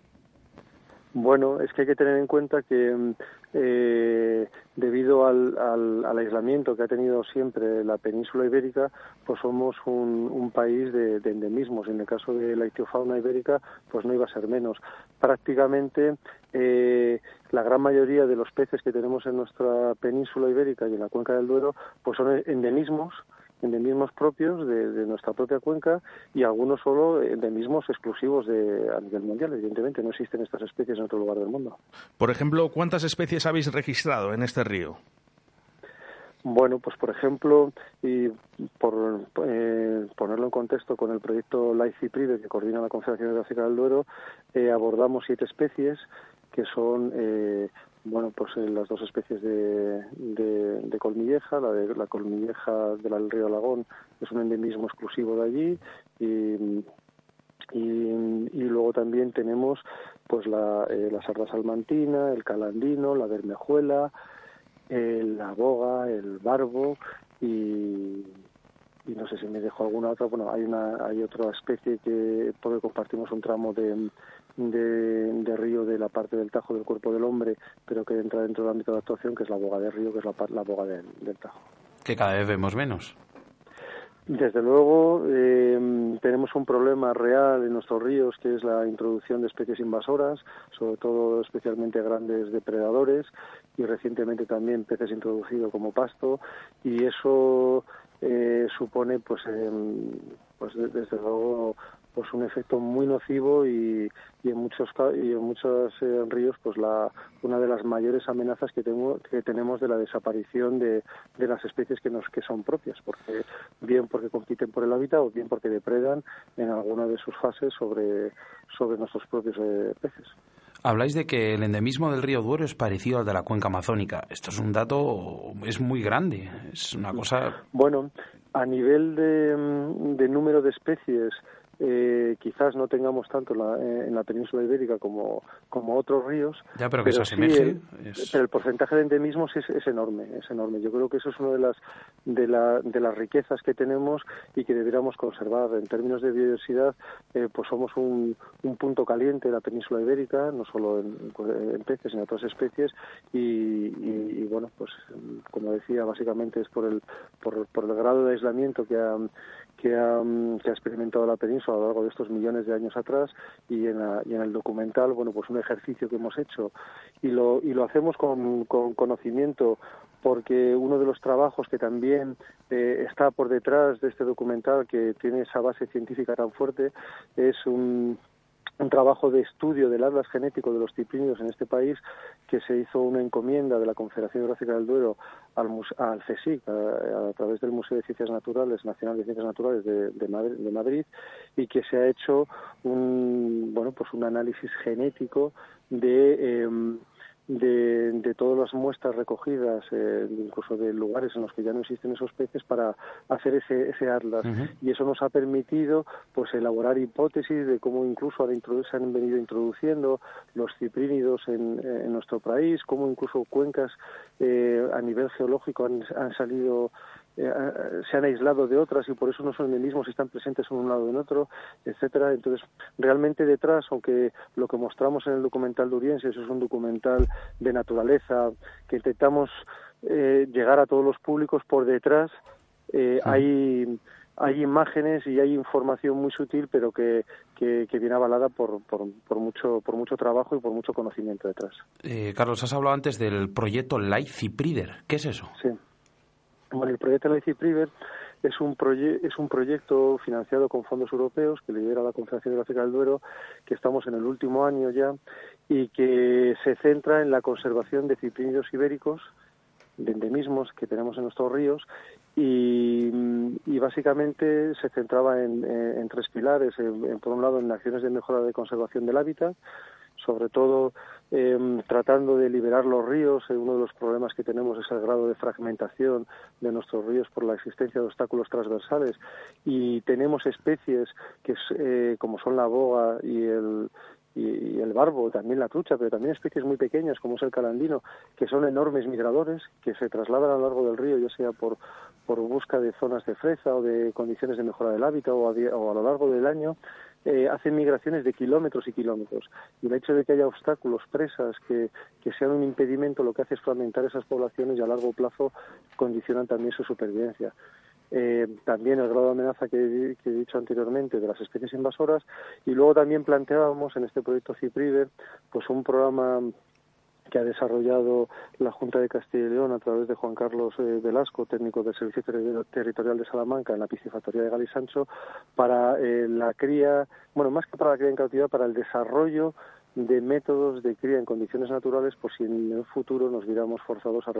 Bueno, es que hay que tener en cuenta que mm, eh, debido al, al, aislamiento que ha tenido siempre la península ibérica, pues somos un, país de, de, endemismos. En el caso de la ictiofauna ibérica, pues no iba a ser menos. Prácticamente eh, la gran mayoría de los peces que tenemos en nuestra península ibérica y en la cuenca del Duero, pues son endemismos endemismos propios de, nuestra propia cuenca y algunos solo endemismos exclusivos de, a nivel mundial. Evidentemente, no existen estas especies en otro lugar del mundo. Por ejemplo, ¿cuántas especies habéis registrado en este río? Bueno, pues por ejemplo, y por eh, ponerlo en contexto con el proyecto LIFE que coordina la Confederación Hidrográfica del Duero, eh, abordamos siete especies que son eh, bueno, pues eh, las dos especies de, de, colmilleja, la de la colmilleja del río Alagón es un endemismo exclusivo de allí y, y, luego también tenemos pues la, eh, la sarda salmantina, el calandino, la bermejuela, la boga, el barbo y, y no sé si me dejo alguna otra. Bueno, hay una hay otra especie que porque compartimos un tramo de, de, río de la parte del Tajo del cuerpo del hombre, pero que entra dentro del ámbito de actuación, que es la boga de río, que es la, la boga del, Tajo. Que cada vez vemos menos. Desde luego, eh, tenemos un problema real en nuestros ríos, que es la introducción de especies invasoras, sobre todo especialmente grandes depredadores, y recientemente también peces introducidos como pasto, y eso eh, supone, pues, em, pues desde luego, pues un efecto muy nocivo y, y en muchos y en muchos eh, ríos pues la una de las mayores amenazas que tenemos que tenemos de la desaparición de, de, las especies que nos que son propias porque bien porque compiten por el hábitat o bien porque depredan en alguna de sus fases sobre sobre nuestros propios eh, peces Habláis de que el endemismo del río Duero es parecido al de la cuenca amazónica. Esto es un dato, es muy grande, es una cosa... Bueno, a nivel de, de número de especies eh, quizás no tengamos tanto la, eh, en la península ibérica como, como otros ríos. Ya, pero que se asemeje. Pero el porcentaje de endemismos es, es, enorme, es enorme. Yo creo que eso es una de las, de, la, de las riquezas que tenemos y que deberíamos conservar. En términos de biodiversidad, eh, pues somos un, un punto caliente de la península ibérica, no solo en, peces, sino en otras especies. Y, y, bueno, pues como decía, básicamente es por el, por, por el grado de aislamiento que ha que ha, que ha, experimentado la península a lo largo de estos millones de años atrás y en, la, y en el documental, bueno, pues un ejercicio que hemos hecho. Y lo, y lo hacemos con, con conocimiento porque uno de los trabajos que también eh, está por detrás de este documental que tiene esa base científica tan fuerte es un, un trabajo de estudio del atlas genético de los ciprínidos en este país que se hizo una encomienda de la Confederación Geográfica del Duero al, al a, través del Museo de Ciencias Naturales Nacional de Ciencias Naturales de, de, Madrid, de, Madrid, y que se ha hecho un bueno pues un análisis genético de eh, de, de, todas las muestras recogidas, eh, incluso de lugares en los que ya no existen esos peces, para hacer ese, ese atlas. Y eso nos ha permitido pues elaborar hipótesis de cómo incluso se han venido introduciendo los ciprínidos en, en nuestro país, cómo incluso cuencas eh, a nivel geológico han, han salido eh, se han aislado de otras y por eso no son el mismo si están presentes en un lado o en otro, etcétera. Entonces, realmente detrás, aunque lo que mostramos en el documental de Urienses es un documental de naturaleza, que intentamos eh, llegar a todos los públicos, por detrás eh, hay hay imágenes y hay información muy sutil, pero que, que, viene avalada por, por, por, mucho, por mucho trabajo y por mucho conocimiento detrás. Carlos, has hablado antes del proyecto Life Ciprider. ¿Qué es eso? Sí. Bueno, el proyecto Leipzig Priver es un, es un proyecto financiado con fondos europeos que lidera la Confederación Geográfica del Duero, que estamos en el último año ya, y que se centra en la conservación de ciprínidos ibéricos, de endemismos que tenemos en nuestros ríos, y, básicamente se centraba en, en tres pilares. por un lado, en acciones de mejora de conservación del hábitat, sobre todo eh, tratando de liberar los ríos. Eh, uno de los problemas que tenemos es el grado de fragmentación de nuestros ríos por la existencia de obstáculos transversales y tenemos especies que eh, como son la boga y el y, el barbo, también la trucha, pero también especies muy pequeñas como es el calandino, que son enormes migradores, que se trasladan a lo largo del río, ya sea por, por busca de zonas de freza o de condiciones de mejora del hábitat o o a lo largo del año, eh, hacen migraciones de kilómetros y kilómetros. Y el hecho de que haya obstáculos, presas, que, que sean un impedimento, lo que hace es fragmentar esas poblaciones y a largo plazo condicionan también su supervivencia. Eh, también el grado de amenaza que, he dicho anteriormente de las especies invasoras y luego también planteábamos en este proyecto CIPRIVE pues un programa que ha desarrollado la Junta de Castilla y León a través de Juan Carlos eh, Velasco, técnico del Servicio Territorial de Salamanca en la piscifactoría de Galisancho, para eh, la cría, bueno, más que para la cría en cautividad, para el desarrollo de métodos de cría en condiciones naturales por si en el futuro nos viéramos forzados a,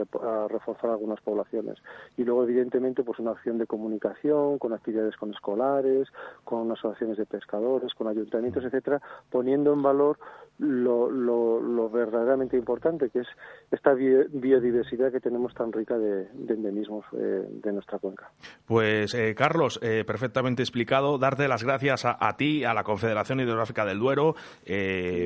reforzar algunas poblaciones. Y luego, evidentemente, pues una acción de comunicación, con actividades con escolares, con asociaciones de pescadores, con ayuntamientos, etcétera, poniendo en valor lo, lo, verdaderamente importante, que es esta biodiversidad que tenemos tan rica de, endemismos eh, de nuestra cuenca. Pues, eh, Carlos, eh, perfectamente explicado. Darte las gracias a, ti, a la Confederación Hidrográfica del Duero.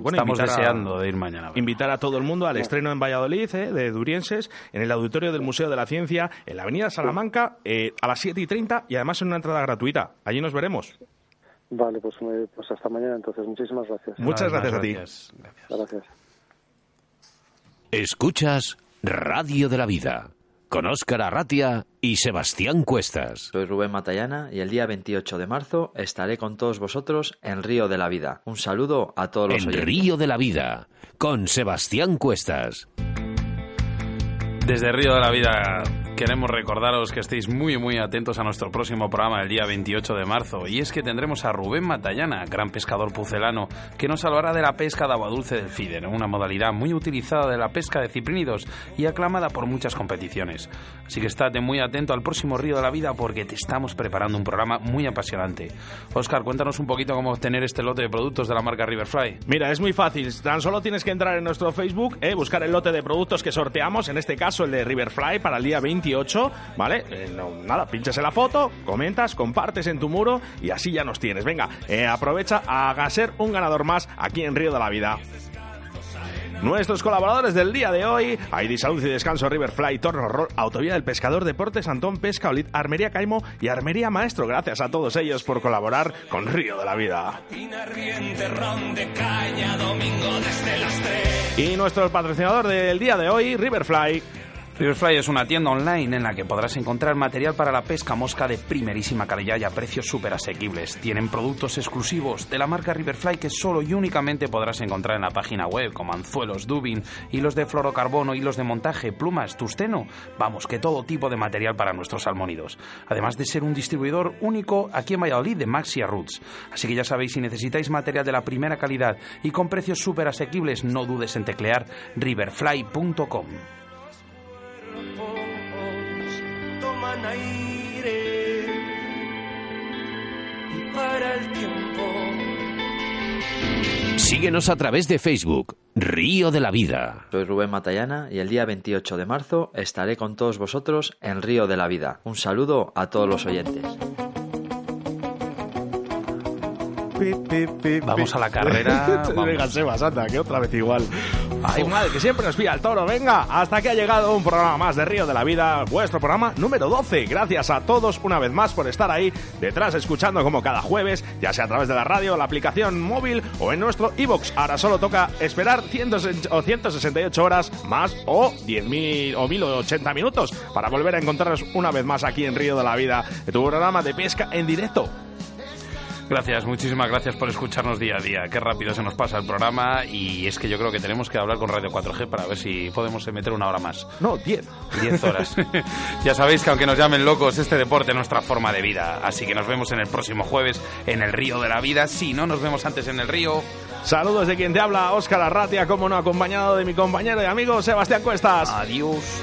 bueno, Estamos deseando de ir mañana. Invitar a todo el mundo al estreno en Valladolid de Durienses, en el auditorio del Museo de la Ciencia, en la Avenida Salamanca, a las 7 y 30 y además en una entrada gratuita. Allí nos veremos. Vale, pues, pues hasta mañana entonces. Muchísimas gracias. Muchas gracias, a ti. Gracias. Escuchas Radio de la Vida con Óscar Arratia y Sebastián Cuestas. Soy Rubén Matallana y el día 28 de marzo estaré con todos vosotros en Río de la Vida. Un saludo a todos los en Río de la Vida con Sebastián Cuestas. Desde Río de la Vida queremos recordaros que estéis muy muy atentos a nuestro próximo programa el día 28 de marzo y es que tendremos a Rubén Matallana, gran pescador pucelano, que nos hablará de la pesca de agua dulce del Fider, una modalidad muy utilizada de la pesca de ciprínidos y aclamada por muchas competiciones. Así que estate muy atento al próximo Río de la Vida porque te estamos preparando un programa muy apasionante. Oscar, cuéntanos un poquito cómo obtener este lote de productos de la marca Riverfly. Mira, es muy fácil, tan solo tienes que entrar en nuestro Facebook, eh, buscar el lote de productos que sorteamos, en este caso el de Riverfly para el día 28 ¿vale? Eh, nada, pinchas en la foto, comentas, compartes en tu muro y así ya nos tienes. Venga, eh, aprovecha a ser un ganador más aquí en Río de la Vida. Nuestros colaboradores del día de hoy, ID Salud y Descanso, Riverfly, Torno Roll, Autovía del Pescador, Deportes, Antón, Pesca, Olit, Armería Caimo y Armería Maestro. Gracias a todos ellos por colaborar con Río de la Vida. Y nuestro patrocinador del día de hoy, Riverfly. Riverfly es una tienda online en la que podrás encontrar material para la pesca mosca de primerísima calidad y a precios súper asequibles. Tienen productos exclusivos de la marca Riverfly que solo y únicamente podrás encontrar en la página web, como anzuelos, dubin, hilos de fluorocarbono, hilos de montaje, plumas, tusteno. Vamos, que todo tipo de material para nuestros salmónidos. Además de ser un distribuidor único aquí en Valladolid de Maxia Roots. Así que ya sabéis, si necesitáis material de la primera calidad y con precios súper asequibles, no dudes en teclear riverfly.com. toman aire y para el tiempo. Síguenos a través de Facebook, Río de la Vida. Soy Rubén Matallana y el día 28 de marzo estaré con todos vosotros en Río de la Vida. Un saludo a todos los oyentes. Vamos a la carrera. Venga, Sebas, anda, que otra vez igual. Ay, madre, que siempre nos pilla el toro. Venga, hasta que ha llegado un programa más de Río de la Vida, vuestro programa número 12. Gracias a todos una vez más por estar ahí detrás, escuchando como cada jueves, ya sea a través de la radio, la aplicación móvil o en nuestro iBox. Ahora solo toca esperar 100 o 168 horas más o 10.000 o 1080 minutos para volver a encontrarnos una vez más aquí en Río de la Vida, en tu programa de pesca en directo. Gracias, muchísimas gracias por escucharnos día a día. Qué rápido se nos pasa el programa y es que yo creo que tenemos que hablar con Radio 4G para ver si podemos meter una hora más. No, 10. 10 horas. ya sabéis que aunque nos llamen locos, este deporte es nuestra forma de vida. Así que nos vemos en el próximo jueves en el Río de la Vida. Si no nos vemos antes en el río. Saludos de quien te habla, Óscar Arratia, como no, acompañado de mi compañero y amigo Sebastián Cuestas. Adiós.